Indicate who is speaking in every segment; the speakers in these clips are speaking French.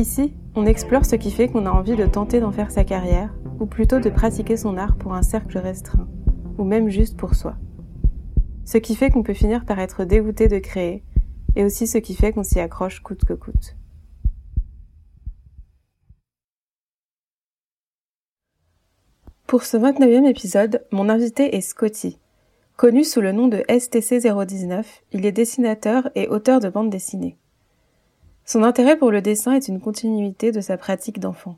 Speaker 1: Ici, on explore ce qui fait qu'on a envie de tenter d'en faire sa carrière, ou plutôt de pratiquer son art pour un cercle restreint, ou même juste pour soi. Ce qui fait qu'on peut finir par être dégoûté de créer, et aussi ce qui fait qu'on s'y accroche coûte que coûte. Pour ce 29e épisode, mon invité est Scotty. Connu sous le nom de STC019, il est dessinateur et auteur de bande dessinée. Son intérêt pour le dessin est une continuité de sa pratique d'enfant.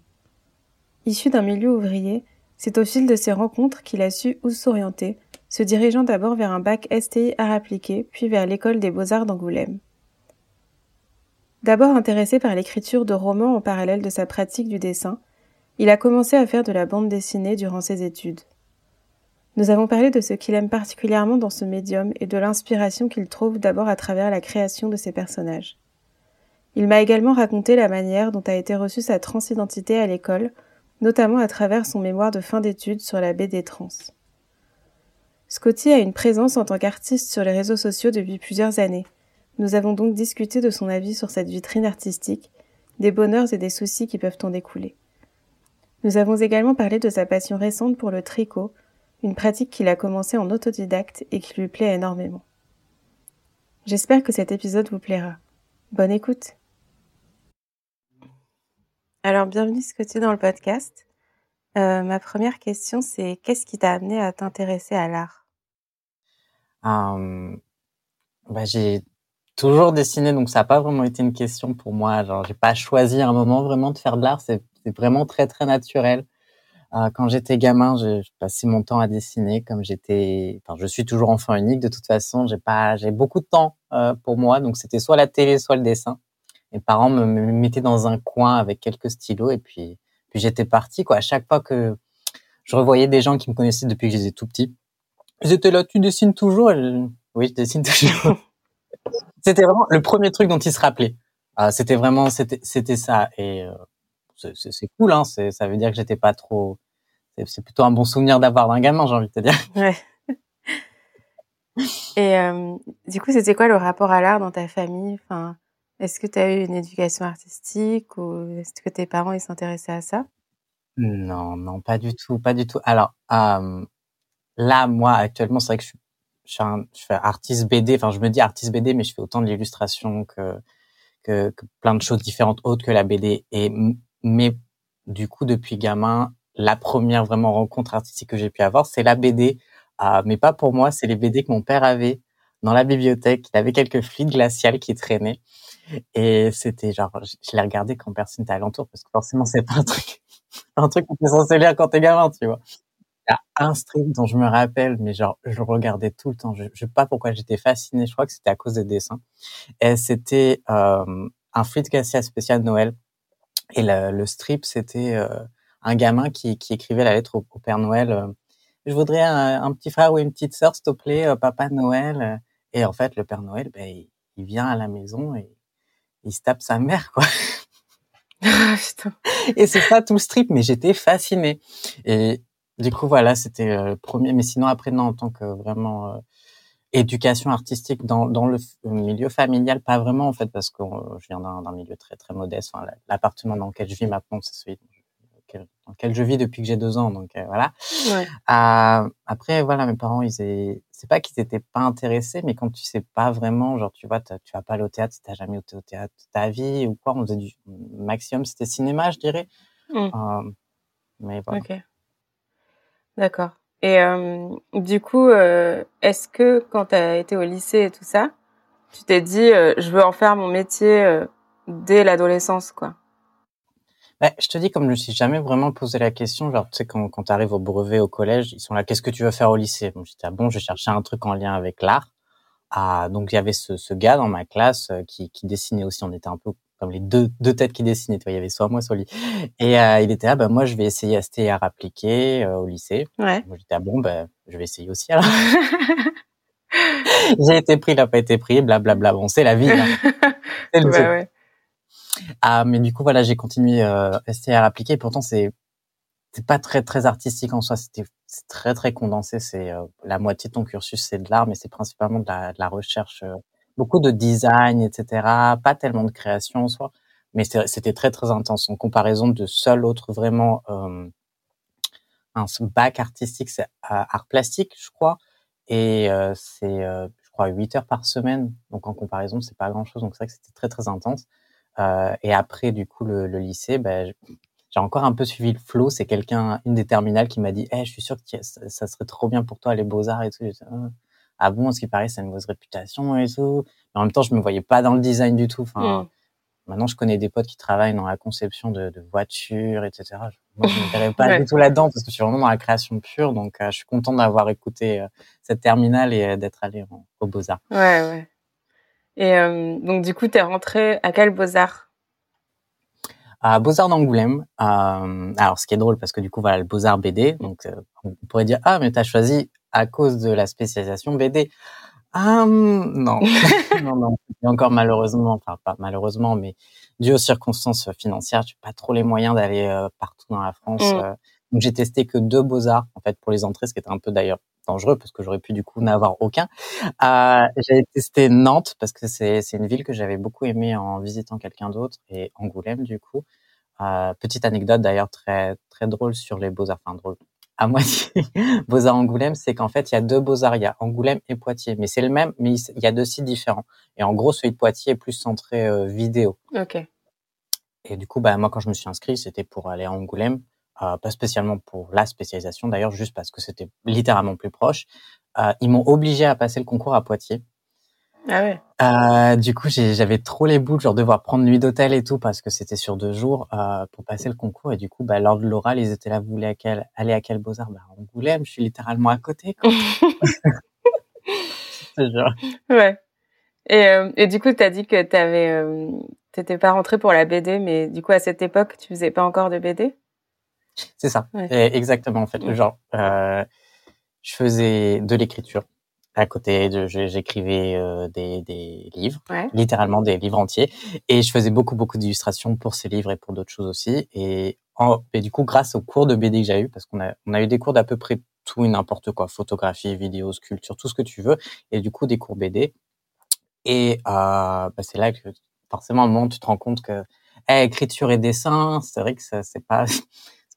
Speaker 1: Issu d'un milieu ouvrier, c'est au fil de ses rencontres qu'il a su où s'orienter, se dirigeant d'abord vers un bac STI art appliqué, puis vers l'école des beaux-arts d'Angoulême. D'abord intéressé par l'écriture de romans en parallèle de sa pratique du dessin, il a commencé à faire de la bande dessinée durant ses études. Nous avons parlé de ce qu'il aime particulièrement dans ce médium et de l'inspiration qu'il trouve d'abord à travers la création de ses personnages. Il m'a également raconté la manière dont a été reçue sa transidentité à l'école, notamment à travers son mémoire de fin d'études sur la BD trans. Scotty a une présence en tant qu'artiste sur les réseaux sociaux depuis plusieurs années. Nous avons donc discuté de son avis sur cette vitrine artistique, des bonheurs et des soucis qui peuvent en découler. Nous avons également parlé de sa passion récente pour le tricot, une pratique qu'il a commencé en autodidacte et qui lui plaît énormément. J'espère que cet épisode vous plaira. Bonne écoute! Alors, bienvenue Scotty dans le podcast. Euh, ma première question, c'est qu'est-ce qui t'a amené à t'intéresser à l'art?
Speaker 2: Euh, bah, J'ai toujours dessiné, donc ça n'a pas vraiment été une question pour moi. Genre, j'ai pas choisi un moment vraiment de faire de l'art. C'est vraiment très très naturel. Euh, quand j'étais gamin, j'ai passé mon temps à dessiner. Comme j'étais, enfin, je suis toujours enfant unique. De toute façon, j'ai pas, j'ai beaucoup de temps euh, pour moi, donc c'était soit la télé, soit le dessin mes parents me, mettaient dans un coin avec quelques stylos et puis puis j'étais parti quoi. À chaque fois que je revoyais des gens qui me connaissaient depuis que j'étais tout petit, ils étaient là. Tu dessines toujours? Oui, je dessine toujours. c'était vraiment le premier truc dont ils se rappelaient. Euh, c'était vraiment c'était c'était ça et euh, c'est cool hein. Ça veut dire que j'étais pas trop. C'est plutôt un bon souvenir d'avoir d'un gamin, j'ai envie de te dire.
Speaker 1: Ouais. Et euh, du coup, c'était quoi le rapport à l'art dans ta famille? Enfin, est-ce que tu as eu une éducation artistique ou est-ce que tes parents ils s'intéressaient à ça?
Speaker 2: Non, non, pas du tout, pas du tout. Alors là, moi actuellement, c'est vrai que je, je, fais artiste BD. Enfin, je me dis artiste BD, mais je fais autant de l'illustration que, plein de choses différentes autres que la BD. Et mais du coup, depuis gamin, la première vraiment rencontre artistique que j'ai pu avoir, c'est la BD. Euh, mais pas pour moi, c'est les BD que mon père avait dans la bibliothèque. Il avait quelques fluides glaciales qui traînaient. Et c'était genre, je, l'ai regardé quand personne n'était alentour parce que forcément, c'est pas un truc, un truc qu'on peut censé lire quand t'es gamin, tu vois. Il y a un strip dont je me rappelle, mais genre, je le regardais tout le temps. Je, je sais pas pourquoi j'étais fasciné. Je crois que c'était à cause des dessins. Et c'était euh, un fluide glacial spécial Noël. Et le, le strip, c'était euh, un gamin qui, qui écrivait la lettre au, Père Noël. Euh, je voudrais un, un, petit frère ou une petite sœur, s'il te plaît, euh, Papa Noël. Et en fait, le Père Noël, ben, il, il vient à la maison et il se tape sa mère, quoi.
Speaker 1: Ah, putain.
Speaker 2: Et c'est ça tout le strip, mais j'étais fascinée. Et du coup, voilà, c'était euh, le premier. Mais sinon, après, non, en tant que vraiment euh, éducation artistique dans, dans le milieu familial, pas vraiment, en fait, parce que euh, je viens d'un milieu très, très modeste. Enfin, L'appartement dans lequel je vis maintenant, c'est celui dans lequel je vis depuis que j'ai deux ans. Donc voilà. Ouais. Euh, après, voilà, mes parents, ils, c'est pas qu'ils étaient pas intéressés, mais quand tu sais pas vraiment, genre, tu vois, tu vas pas aller au théâtre si t'as jamais été au théâtre ta vie ou quoi, on faisait du maximum, c'était cinéma, je dirais. Mmh. Euh, mais voilà.
Speaker 1: Ok. D'accord. Et euh, du coup, euh, est-ce que quand tu as été au lycée et tout ça, tu t'es dit, euh, je veux en faire mon métier euh, dès l'adolescence, quoi?
Speaker 2: Bah, je te dis, comme je me suis jamais vraiment posé la question, genre, tu sais, quand, quand tu arrives au brevet, au collège, ils sont là, qu'est-ce que tu veux faire au lycée? Bon, j'étais, ah bon, je cherchais un truc en lien avec l'art. Ah, donc, il y avait ce, ce gars dans ma classe euh, qui, qui dessinait aussi. On était un peu comme les deux, deux têtes qui dessinaient. Il y avait soit moi, soit lui. Et euh, il était là, bah, moi, je vais essayer STR appliqué euh, au lycée.
Speaker 1: Ouais.
Speaker 2: Moi, j'étais, ah bon, bah, je vais essayer aussi alors. J'ai été pris, il n'a pas été pris, blablabla. Bon, c'est la vie. Là. C'est le jeu.
Speaker 1: ouais.
Speaker 2: Ah, mais du coup, voilà, j'ai continué euh, STR appliqué. Pourtant, c'est c'est pas très très artistique en soi. C'était c'est très très condensé. C'est euh, la moitié de ton cursus, c'est de l'art, mais c'est principalement de la, de la recherche, euh, beaucoup de design, etc. Pas tellement de création en soi, mais c'était très très intense. En comparaison de seul autre vraiment euh, un bac artistique, c'est euh, art plastique, je crois, et euh, c'est euh, je crois 8 heures par semaine. Donc en comparaison, c'est pas grand chose. Donc c'est vrai que c'était très très intense. Euh, et après, du coup, le, le lycée, ben, j'ai encore un peu suivi le flow. C'est quelqu'un, une des terminales, qui m'a dit, eh, je suis sûr que ça, serait trop bien pour toi les beaux arts et tout. Ah ah bon, ce qui paraît, ça a une mauvaise réputation et tout. Mais en même temps, je me voyais pas dans le design du tout. Enfin,
Speaker 1: Mm.
Speaker 2: maintenant, je connais des potes qui travaillent dans la conception de, de voitures, etc. Je- Moi, je ne me pas
Speaker 1: Ouais.
Speaker 2: du tout là-dedans parce que je suis vraiment dans la création pure. Donc, euh, je suis content d'avoir écouté euh, cette terminale et euh, d'être allé en- aux beaux arts.
Speaker 1: Ouais, ouais. Et euh, donc, du coup, t'es rentré à quel Beaux-Arts?
Speaker 2: À Beaux-Arts d'Angoulême. Euh, alors, ce qui est drôle, parce que du coup, voilà, le Beaux-Arts BD. Donc, euh, on pourrait dire, ah, mais t'as choisi à cause de la spécialisation BD. Ah, hum, non. non, non. Et encore malheureusement, enfin, pas malheureusement, mais dû aux circonstances financières, j'ai pas trop les moyens d'aller euh, partout dans la France.
Speaker 1: Mm.
Speaker 2: Donc, j'ai testé que deux Beaux-Arts, en fait, pour les entrées, ce qui était un peu d'ailleurs dangereux, parce que j'aurais pu du coup n'avoir aucun. Euh, j'avais testé Nantes, parce que c'est c'est une ville que j'avais beaucoup aimée en visitant quelqu'un d'autre, et Angoulême, du coup. Euh, petite anecdote d'ailleurs très très drôle sur les beaux-arts, enfin drôle à moitié beaux-arts Angoulême, c'est qu'en fait il y a deux beaux-arts, il y a Angoulême et Poitiers, mais c'est le même, mais il y a deux sites différents. Et en gros celui de Poitiers est plus centré euh, vidéo.
Speaker 1: Ok.
Speaker 2: Et du coup bah moi quand je me suis inscrit c'était pour aller à Angoulême, euh, pas spécialement pour la spécialisation d'ailleurs, juste parce que c'était littéralement plus proche. Euh, ils m'ont obligé à passer le concours à Poitiers.
Speaker 1: Ah ouais.
Speaker 2: Euh, du coup, j'avais trop les boules, genre devoir prendre nuit d'hôtel et tout parce que c'était sur deux jours euh, pour passer le concours. Et du coup, bah, lors de l'oral, ils étaient là, vous voulez à quel, aller à quel Beaux-Arts? Bah, Angoulême, je suis littéralement à côté. Quoi.
Speaker 1: Ouais. Et, euh, et du coup, t'as dit que euh, t'étais pas rentré pour la BD, mais du coup, à cette époque, tu faisais pas encore de BD
Speaker 2: C'est ça,
Speaker 1: Ouais.
Speaker 2: Exactement en fait.
Speaker 1: Ouais.
Speaker 2: Genre, euh, je faisais de l'écriture à côté, de, j'écrivais euh, des, des livres.
Speaker 1: Ouais.
Speaker 2: littéralement des livres entiers. Et je faisais beaucoup, beaucoup d'illustrations pour ces livres et pour d'autres choses aussi. Et, en, et du coup, grâce aux cours de BD que j'ai eu, parce qu'on a, on a eu des cours d'à peu près tout et n'importe quoi, photographie, vidéo, sculpture, tout ce que tu veux, et du coup des cours BD. Et euh, bah, c'est là que forcément, à un moment, tu te rends compte que eh, écriture et dessin, c'est vrai que ça, c'est pas,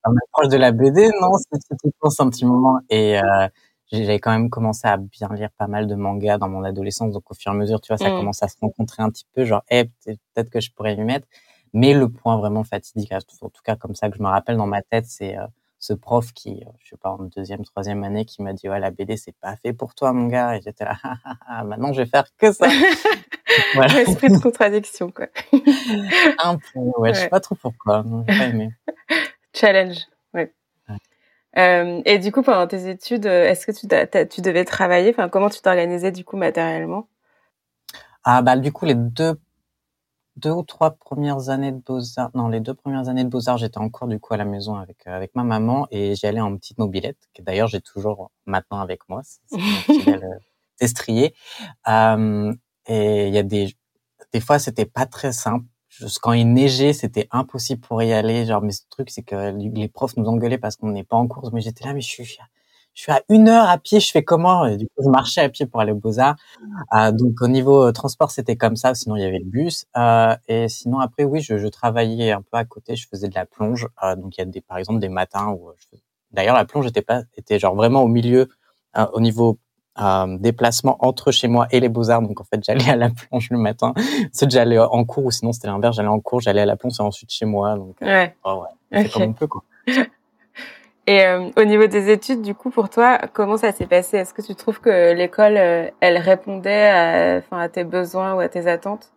Speaker 2: c'est pas mal proche de la BD, non C'est penses un petit moment. Et euh, j'ai- j'avais quand même commencé à bien lire pas mal de mangas dans mon adolescence, donc au fur et à mesure, tu vois, ça
Speaker 1: Mm.
Speaker 2: commence à se rencontrer un petit peu, genre, eh, peut- peut-être que je pourrais m'y mettre. Mais le point vraiment fatidique, en tout cas comme ça que je me rappelle dans ma tête, c'est euh, ce prof qui, euh, je sais pas, en deuxième, troisième année, qui m'a dit, ouais, la BD, c'est pas fait pour toi, mon gars. Et j'étais là, Ah, ah, ah, maintenant, je vais faire que ça. voilà.
Speaker 1: Esprit de contradiction, quoi.
Speaker 2: Un peu, ouais, je sais
Speaker 1: Ouais.
Speaker 2: pas trop pourquoi. J'ai pas aimé.
Speaker 1: Challenge. Ouais. Euh, et du coup, pendant tes études, euh, est-ce que tu, devais travailler? Enfin, comment tu t'organisais du coup matériellement?
Speaker 2: Ah, bah, du coup, les deux, deux ou trois premières années de Beaux-Arts, non, les deux premières années de Beaux-Arts, j'étais en cours, du coup, à la maison avec, euh, avec ma maman et j'y allais en petite mobilette, que d'ailleurs, j'ai toujours maintenant avec moi. C'est mon destrier. Euh, et il y a des, des fois, c'était pas très simple. Quand il neigeait, c'était impossible pour y aller. Genre, mais ce truc, c'est que les profs nous engueulaient parce qu'on n'est pas en course. Mais j'étais là, mais je suis, je suis à une heure à pied, je fais comment? Et du coup, je marchais à pied pour aller aux Beaux-Arts. Euh, donc, au niveau euh, transport, c'était comme ça. Sinon, il y avait le bus. Euh, et sinon, après, oui, je, travaillais un peu à côté. Je faisais de la plonge. Donc, il y a des, par exemple, des matins où je faisais... D'ailleurs, la plonge était pas, était genre vraiment au milieu, euh, au niveau euh, déplacement entre chez moi et les Beaux-Arts. Donc, en fait, j'allais à la plonge le matin. Ensuite, j'allais en cours ou sinon, c'était l'inverse. J'allais en cours, j'allais à la plonge et ensuite chez moi. Donc, euh,
Speaker 1: Ouais.
Speaker 2: oh, ouais, comme on peut, quoi.
Speaker 1: Et euh, au niveau des études, du coup, pour toi, comment ça s'est passé? Est-ce que tu trouves que l'école, euh, elle répondait à, enfin, à tes besoins ou à tes attentes?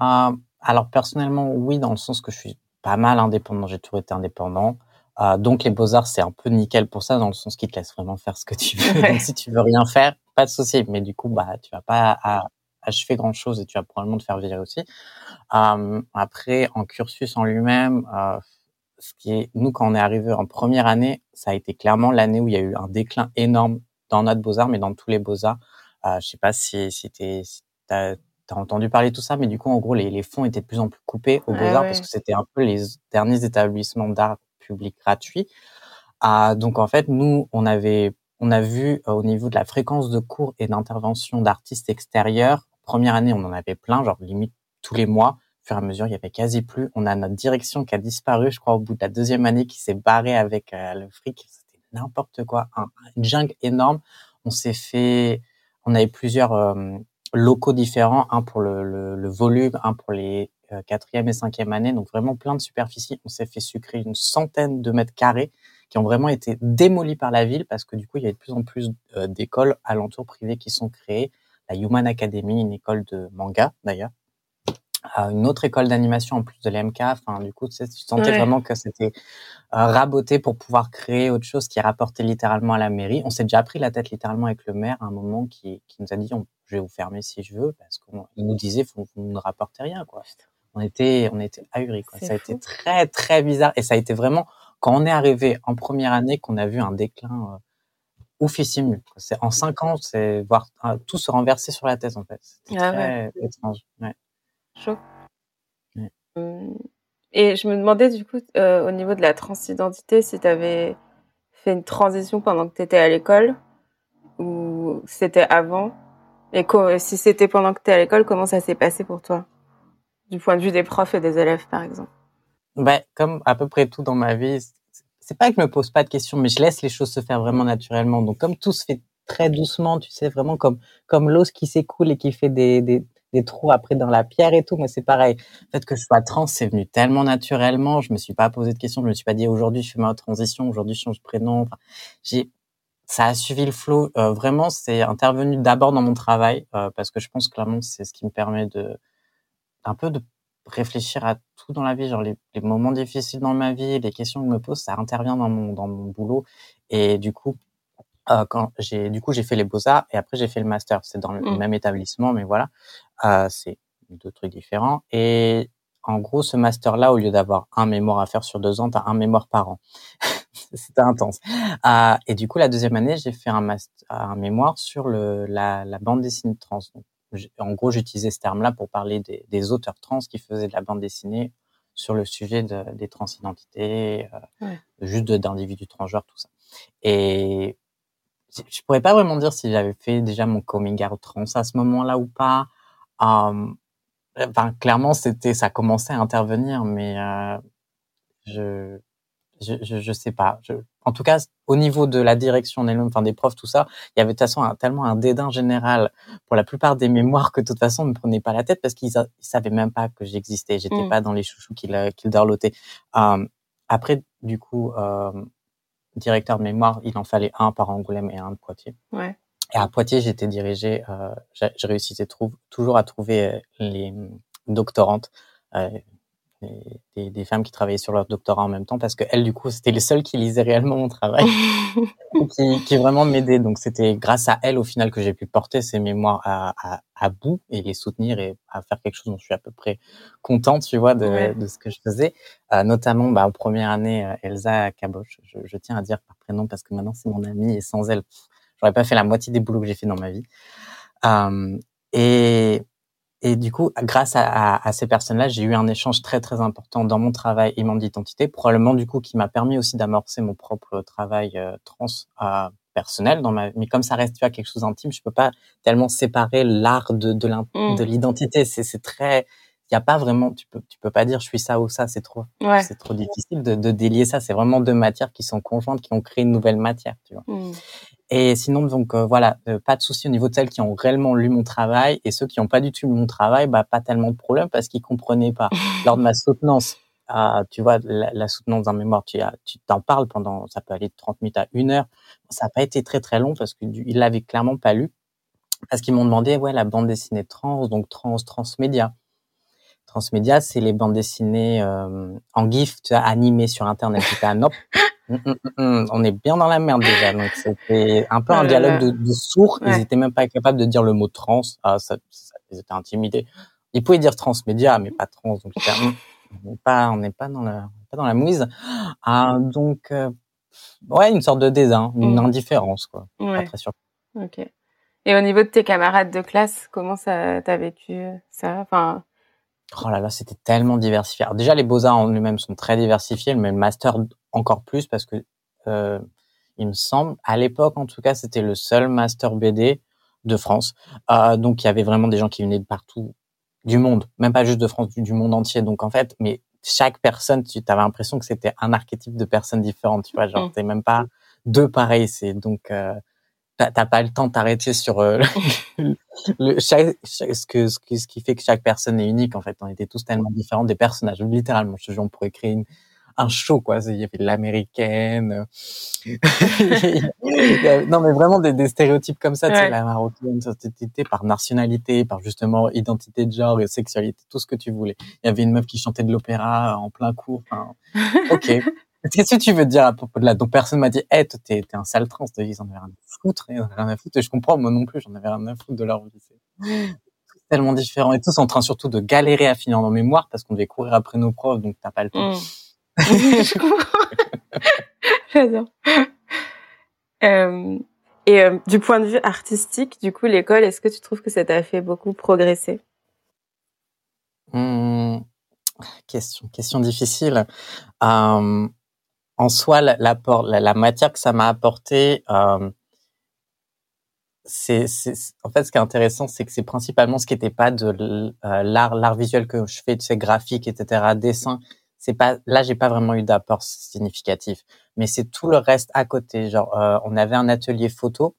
Speaker 2: Euh, alors personnellement, oui, dans le sens que je suis pas mal indépendant, j'ai toujours été indépendant. Euh, donc les beaux-arts, c'est un peu nickel pour ça, dans le sens qu'ils te laissent vraiment faire ce que tu veux.
Speaker 1: Ouais.
Speaker 2: Donc si tu veux rien faire, pas de souci. Mais du coup, bah, tu vas pas à, achever grand chose et tu vas probablement te faire virer aussi. Euh, après, en cursus en lui-même, euh, ce qui est, nous, quand on est arrivé en première année, ça a été clairement l'année où il y a eu un déclin énorme dans notre beaux-arts, mais dans tous les beaux-arts. Euh, je sais pas si, si tu as, entendu parler de tout ça, mais du coup, en gros, les, les fonds étaient de plus en plus coupés aux beaux-arts parce que c'était un peu les derniers établissements d'art public gratuits. Ah, donc, en fait, nous, on avait, on a vu euh, au niveau de la fréquence de cours et d'intervention d'artistes extérieurs, première année, on en avait plein, genre limite tous les mois fur et à mesure, il y avait quasi plus. On a notre direction qui a disparu, je crois, au bout de la deuxième année, qui s'est barrée avec euh, le fric. C'était n'importe quoi, un, une jungle énorme. On s'est fait, on avait plusieurs euh, locaux différents, un pour le, volume, un pour les quatrième et cinquième années, donc vraiment plein de superficies. On s'est fait sucrer une centaine de mètres carrés qui ont vraiment été démolis par la ville parce que du coup, il y a de plus en plus d'écoles alentours privées qui sont créées. La Human Academy, une école de manga d'ailleurs, une autre école d'animation en plus de l'MK. Enfin, du coup, tu, sais, tu sentais vraiment que c'était euh, raboté pour pouvoir créer autre chose qui rapportait littéralement à la mairie. On s'est déjà pris la tête littéralement avec le maire à un moment qui, qui nous a dit je vais vous fermer si je veux parce qu'il nous disait vous, vous ne rapportez rien quoi. On était on était ahuris quoi. Ça a été très très bizarre et ça a été vraiment quand on est arrivé en première année qu'on a vu un déclin euh, oufissime. C'est en cinq ans, c'est voir euh, tout se renverser sur la tête en fait. C'était ah très étrange. Ouais.
Speaker 1: Chaud. Mmh. Et je me demandais du coup, euh, au niveau de la transidentité, si tu avais fait une transition pendant que tu étais à l'école ou c'était avant? Et si c'était pendant que tu es à l'école, comment ça s'est passé pour toi? Du point de vue des profs et des élèves, par exemple.
Speaker 2: Ben, comme à peu près tout dans ma vie, c'est pas que je me pose pas de questions, mais je laisse les choses se faire vraiment naturellement. Donc, comme tout se fait très doucement, tu sais, vraiment comme, comme l'eau qui s'écoule et qui fait des, des, des trous après dans la pierre et tout. Moi, c'est pareil. Le fait que je sois trans, c'est venu tellement naturellement. Je me suis pas posé de questions. Je me suis pas dit aujourd'hui je fais ma transition, aujourd'hui je change de prénom. Enfin, j'ai, ça a suivi le flow. Euh, vraiment, c'est intervenu d'abord dans mon travail euh, parce que je pense clairement c'est ce qui me permet de un peu de réfléchir à tout dans la vie, genre les, les, moments difficiles dans ma vie, les questions que je me pose, ça intervient dans mon dans mon boulot et du coup euh, quand j'ai du coup j'ai fait les beaux arts et après j'ai fait le master. C'est dans le mmh. même établissement, mais voilà, euh, c'est deux trucs différents. Et en gros, ce master-là, au lieu d'avoir un mémoire à faire sur deux ans, t'as un mémoire par an. C'était intense. Euh, et du coup, la deuxième année, j'ai fait un, master, un mémoire sur le, la, la bande dessinée trans. Donc, en gros, j'utilisais ce terme-là pour parler des, des, auteurs trans qui faisaient de la bande dessinée sur le sujet de, des transidentités, euh, juste d'individus transgenres, tout ça. Et je pourrais pas vraiment dire si j'avais fait déjà mon coming out trans à ce moment-là ou pas. Euh, enfin, clairement, c'était, ça commençait à intervenir, mais euh, je, je, je, je, sais pas. Je, en tout cas, au niveau de la direction des, enfin des profs, tout ça, il y avait de toute façon un, tellement un dédain général pour la plupart des mémoires que de toute façon, on ne me prenait pas la tête parce qu'ils savaient même pas que j'existais. J'étais mmh. pas dans les chouchous qu'ils qu'ils dorlotaient. Euh, après, du coup, euh, directeur de mémoire, il en fallait un par Angoulême et un de Poitiers.
Speaker 1: Ouais.
Speaker 2: Et à Poitiers, j'étais dirigée, euh, j'ai réussi toujours à trouver les doctorantes, euh, des, des, femmes qui travaillaient sur leur doctorat en même temps, parce que elles, du coup, c'était les seules qui lisaient réellement mon travail, qui, qui vraiment m'aidaient. Donc, c'était grâce à elles, au final, que j'ai pu porter ces mémoires à, à, à, bout et les soutenir et à faire quelque chose dont je suis à peu près contente, tu vois, de, de ce que je faisais. Euh, notamment, bah, en première année, euh, Elsa Caboche, je, je, tiens à dire par prénom parce que maintenant, c'est mon amie et sans elle, j'aurais pas fait la moitié des boulots que j'ai fait dans ma vie. Euh, et et du coup, grâce à, à, à ces personnes-là, j'ai eu un échange très très important dans mon travail et mon identité, probablement du coup qui m'a permis aussi d'amorcer mon propre travail euh, trans euh, personnel dans ma. Mais comme ça reste tu vois quelque chose d'intime, je peux pas tellement séparer l'art de de mmh. l'identité. C'est c'est très il y a pas vraiment tu peux tu peux pas dire je suis ça ou ça c'est trop
Speaker 1: ouais.
Speaker 2: c'est trop difficile de, de délier ça c'est vraiment deux matières qui sont conjointes qui ont créé une nouvelle matière tu vois
Speaker 1: mmh.
Speaker 2: Et sinon, donc euh, voilà, euh, pas de souci au niveau de celles qui ont réellement lu mon travail et ceux qui n'ont pas du tout lu mon travail, bah pas tellement de problème parce qu'ils comprenaient pas. Lors de ma soutenance, euh, tu vois, la, la soutenance d'un mémoire, tu tu t'en parles pendant, ça peut aller de 30 minutes à une heure. Ça n'a pas été très très long parce qu'ils l'avaient clairement pas lu parce qu'ils m'ont demandé, ouais, la bande dessinée trans, donc trans, transmédia. Transmédia, c'est les bandes dessinées euh, en GIF, tu vois, animées sur Internet. Un non, Mm, mm, mm, on est bien dans la merde déjà. Donc c'était un peu un oh dialogue de, de sourds. Ils étaient même pas capables de dire le mot trans. Ah, ça, ils étaient intimidés. Ils pouvaient dire transmédia, mais pas trans. Donc, on n'est pas, on n'est pas dans la, pas dans la mouise. Ah, donc, euh, ouais, une sorte de dédain, une indifférence, quoi. Pas très sûr.
Speaker 1: Ok. Et au niveau de tes camarades de classe, comment ça t'as vécu ça? Enfin.
Speaker 2: Oh là là, c'était tellement diversifié. Alors déjà, les beaux-arts en eux-mêmes sont très diversifiés, mais le master encore plus parce que euh, il me semble, à l'époque en tout cas, c'était le seul master BD de France. Euh, donc il y avait vraiment des gens qui venaient de partout du monde, même pas juste de France, du, monde entier. Donc en fait, mais chaque personne, tu avais l'impression que c'était un archétype de personnes différentes. Tu vois, genre mmh. t'es même pas deux pareils. C'est donc euh, t'as pas le temps de t'arrêter sur euh, le, chaque, ce, que, ce, ce qui fait que chaque personne est unique. En fait, on était tous tellement différents des personnages. Littéralement, je on pourrait créer une, un show quoi il y avait l'américaine non mais vraiment des, des stéréotypes comme ça tu sais la marocaine société par nationalité par justement identité de genre et sexualité tout ce que tu voulais il y avait une meuf qui chantait de l'opéra en plein cours enfin, ok Qu'est-ce que tu veux dire à propos de là Donc personne m'a dit, hey, toi, t'es, un sale trans. Ils en avaient rien à foutre, ils en avaient rien à foutre. Et je comprends, moi non plus, j'en avais rien à foutre de leur vie. Tellement différent. Et tous en train surtout de galérer à finir en mémoire parce qu'on devait courir après nos profs, donc t'as pas le temps. Mm. je comprends.
Speaker 1: J'adore. Euh, et euh, du point de vue artistique, du coup, l'école, est-ce que tu trouves que ça t'a fait beaucoup progresser?
Speaker 2: Mmh, Question, question difficile. Euh, en soi, la, la, matière que ça m'a apporté, euh, c'est, en fait, ce qui est intéressant, c'est que c'est principalement ce qui n'était pas de euh, l'art, l'art visuel que je fais, tu sais, graphique, etc., dessin. C'est pas là j'ai pas vraiment eu d'apport significatif. Mais c'est tout le reste à côté. Genre euh, on avait un atelier photo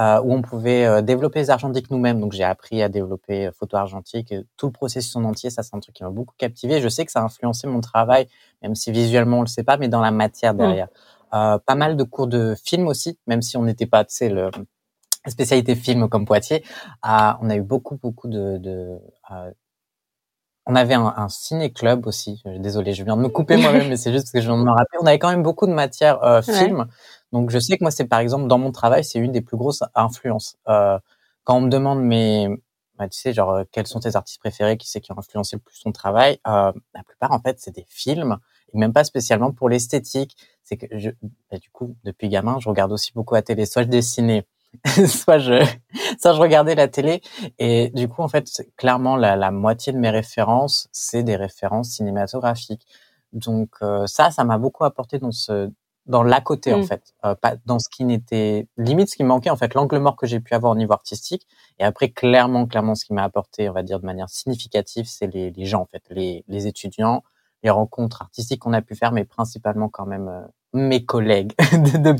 Speaker 2: euh, où on pouvait euh, développer les argentiques nous-mêmes donc j'ai appris à développer photo argentique tout le processus en entier ça c'est un truc qui m'a beaucoup captivé je sais que ça a influencé mon travail même si visuellement on le sait pas mais dans la matière mmh. derrière pas mal de cours de film aussi même si on n'était pas tu sais le spécialité film comme Poitiers on a eu beaucoup beaucoup de, de on avait un, un ciné-club aussi. Désolée, je viens de me couper moi-même, mais c'est juste que je viens de me rappeler. On avait quand même beaucoup de matière euh, film. Donc, je sais que moi, c'est par exemple, dans mon travail, c'est une des plus grosses influences. Euh, quand on me demande, mais bah, tu sais, genre, euh, quels sont tes artistes préférés, qui c'est qui ont influencé le plus ton travail euh, La plupart, en fait, c'est des films, et même pas spécialement pour l'esthétique. C'est que, je, bah, du coup, depuis gamin, je regarde aussi beaucoup à télé. Soit je dessinais, soit je soit je regardais la télé et du coup en fait clairement la, la moitié de mes références c'est des références cinématographiques donc euh, ça ça m'a beaucoup apporté dans ce dans l'à côté en mmh. fait. Euh, pas dans ce qui n'était limite ce qui me manquait en fait l'angle mort que j'ai pu avoir au niveau artistique. Et après clairement clairement ce qui m'a apporté on va dire de manière significative c'est les, les gens en fait. Les, les étudiants les rencontres artistiques qu'on a pu faire mais principalement quand même euh, mes collègues de, de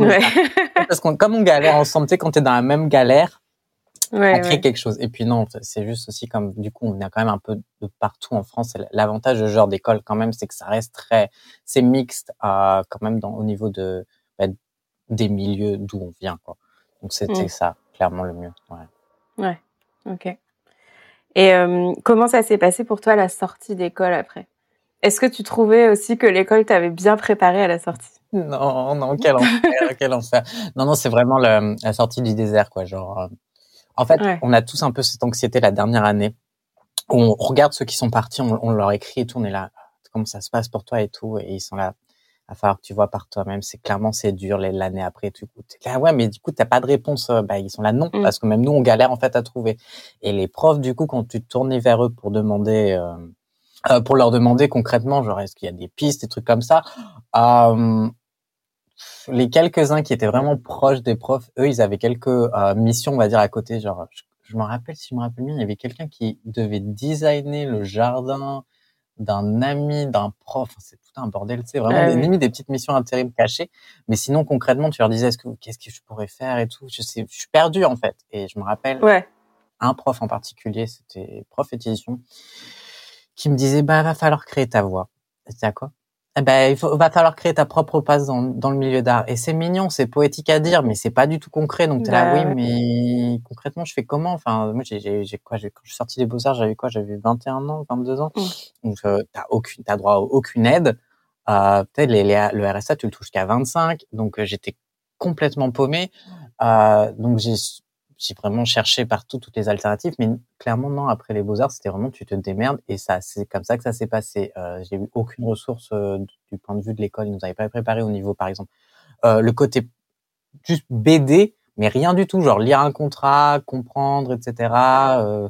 Speaker 2: parce qu'on comme on galère ensemble, tu sais, quand t'es dans la même galère, ouais, crée quelque chose. Et puis non, c'est juste aussi comme du coup, on est quand même un peu de partout en France. L'avantage de ce genre d'école quand même, c'est que ça reste très, c'est mixte euh, quand même dans au niveau de bah, des milieux d'où on vient, quoi. Donc c'était mm. ça, clairement le mieux.
Speaker 1: Ouais. Ouais. Ok. Et euh, comment ça s'est passé pour toi la sortie d'école après? Est-ce que tu trouvais aussi que l'école t'avait bien préparé à la sortie?
Speaker 2: Non, non, quel enfer, quel enfer. Non, non, c'est vraiment le, la sortie du désert, quoi. Genre, euh, en fait, on a tous un peu cette anxiété la dernière année. On regarde ceux qui sont partis, on, on leur écrit et tout, on est là, comment ça se passe pour toi et tout, et ils sont là. À falloir que tu vois par toi-même. C'est clairement c'est dur l'année après. Tu là, ouais, mais du coup t'as pas de réponse. Euh, bah ils sont là non, mm. parce que même nous on galère en fait à trouver. Et les profs du coup quand tu te tournais vers eux pour demander euh, euh, pour leur demander concrètement, genre est-ce qu'il y a des pistes, des trucs comme ça. Euh, les quelques-uns qui étaient vraiment proches des profs, eux, ils avaient quelques euh, missions, on va dire, à côté. Genre, je, me rappelle, si je me rappelle bien, il y avait quelqu'un qui devait designer le jardin d'un ami, d'un prof. C'est tout un bordel, c'est vraiment ah des, des petites missions intérim cachées. Mais sinon, concrètement, tu leur disais, est-ce que qu'est-ce que je pourrais faire et tout? Je sais, je suis perdu en fait. Et je me rappelle
Speaker 1: ouais.
Speaker 2: un prof en particulier, c'était prof édition, qui me disait, bah, va falloir créer ta voix. C'était à quoi? Eh ben, il va falloir créer ta propre passe dans, dans le milieu d'art. Et c'est mignon, c'est poétique à dire, mais c'est pas du tout concret. Donc t'es là, oui, bah mais concrètement, je fais comment? Enfin, moi, j'ai, j'ai, quoi? Quand je suis sorti des beaux arts, j'avais quoi? J'avais 21 ans, 22 ans. Mmh. Donc euh, t'as aucune, t'as droit à aucune aide. Euh, peut-être les, le RSA, tu le touches qu'à 25. Donc euh, j'étais complètement paumé. Euh, donc j'ai j'ai vraiment cherché partout toutes les alternatives, mais clairement non. Après les beaux arts, c'était vraiment tu te démerdes et ça, c'est comme ça que ça s'est passé. Euh, j'ai eu aucune ressource euh, du point de vue de l'école. Ils nous avaient pas préparé au niveau, par exemple, euh, le côté juste BD, mais rien du tout, genre lire un contrat, comprendre, etc. Euh,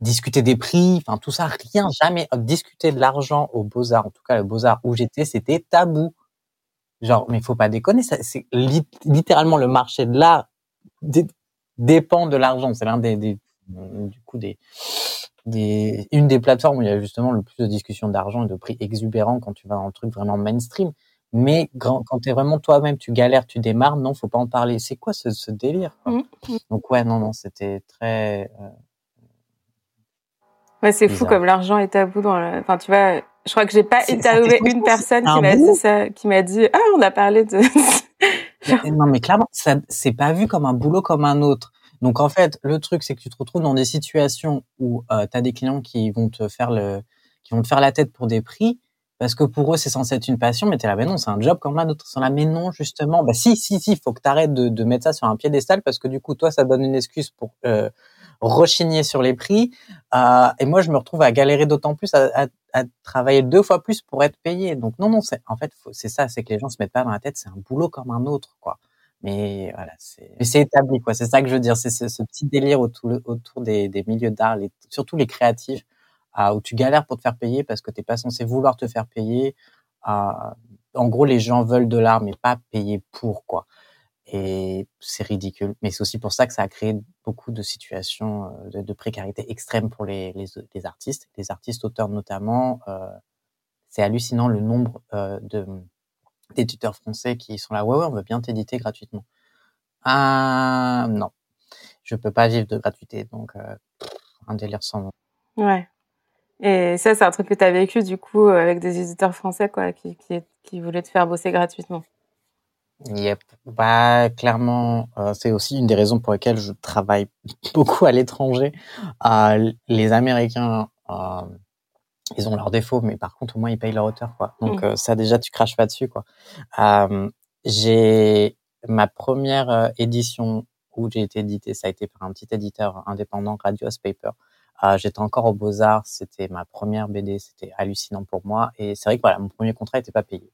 Speaker 2: discuter des prix, enfin tout ça, rien, jamais. Discuter de l'argent aux beaux arts, en tout cas le beaux arts où j'étais, c'était tabou. Genre, mais faut pas déconner, c'est littéralement le marché de l'art dépend de l'argent. C'est l'un des, des, du coup des, des, une des plateformes où il y a justement le plus de discussions d'argent et de prix exubérants quand tu vas dans le truc vraiment mainstream. Mais quand, quand tu es vraiment toi-même, tu galères, tu démarres, non, faut pas en parler. C'est quoi ce, ce délire quoi mmh, mmh. Donc ouais, non, non, c'était très. Euh,
Speaker 1: ouais, c'est fou comme l'argent est tabou dans. Le... Enfin, tu vois, je crois que j'ai pas interviewé une personne qui m'a dit ça, qui m'a dit ah on a parlé de.
Speaker 2: non mais clairement, ça c'est pas vu comme un boulot comme un autre. Donc en fait, le truc c'est que tu te retrouves dans des situations où euh, tu as des clients qui vont te faire le, qui vont te faire la tête pour des prix parce que pour eux c'est censé être une passion, mais t'es là mais non c'est un job comme un autre. Sont là mais non justement, bah si si si, faut que t'arrêtes de, de mettre ça sur un piédestal parce que du coup toi ça donne une excuse pour euh, rechigner sur les prix. Euh, et moi, je me retrouve à galérer d'autant plus, à, à, à, travailler deux fois plus pour être payé. Donc non, non, c'est en fait, c'est ça, c'est que les gens se mettent pas dans la tête, c'est un boulot comme un autre, quoi. Mais voilà, c'est, établi, quoi. C'est ça que je veux dire. C'est ce, ce, petit délire autour, autour des, des milieux d'art, surtout les créatifs, euh, où tu galères pour te faire payer parce que t'es pas censé vouloir te faire payer. Euh, en gros, les gens veulent de l'art, mais pas payer pour, quoi. Et c'est ridicule. Mais c'est aussi pour ça que ça a créé beaucoup de situations euh, de, précarité extrême pour les, artistes, les artistes auteurs notamment. Euh, c'est hallucinant le nombre euh, d'éditeurs français qui sont là. Ouais, ouais, on veut bien t'éditer gratuitement. Ah non, je peux pas vivre de gratuité, donc un délire sans nom.
Speaker 1: Ouais. Et ça, c'est un truc que tu as vécu du coup avec des éditeurs français quoi, qui voulaient te faire bosser gratuitement.
Speaker 2: Yep. Bah, clairement, euh, c'est aussi une des raisons pour lesquelles je travaille beaucoup à l'étranger. Euh, les Américains, euh, ils ont leurs défauts, mais par contre, au moins, ils payent leur hauteur, quoi. Donc, mmh. euh, ça, déjà, tu craches pas dessus, quoi. Euh, j'ai ma première euh, édition où j'ai été édité, ça a été par un petit éditeur indépendant, Radios Paper. J'étais encore au Beaux-Arts, c'était ma première BD, c'était hallucinant pour moi. Et c'est vrai que voilà, mon premier contrat n'était pas payé.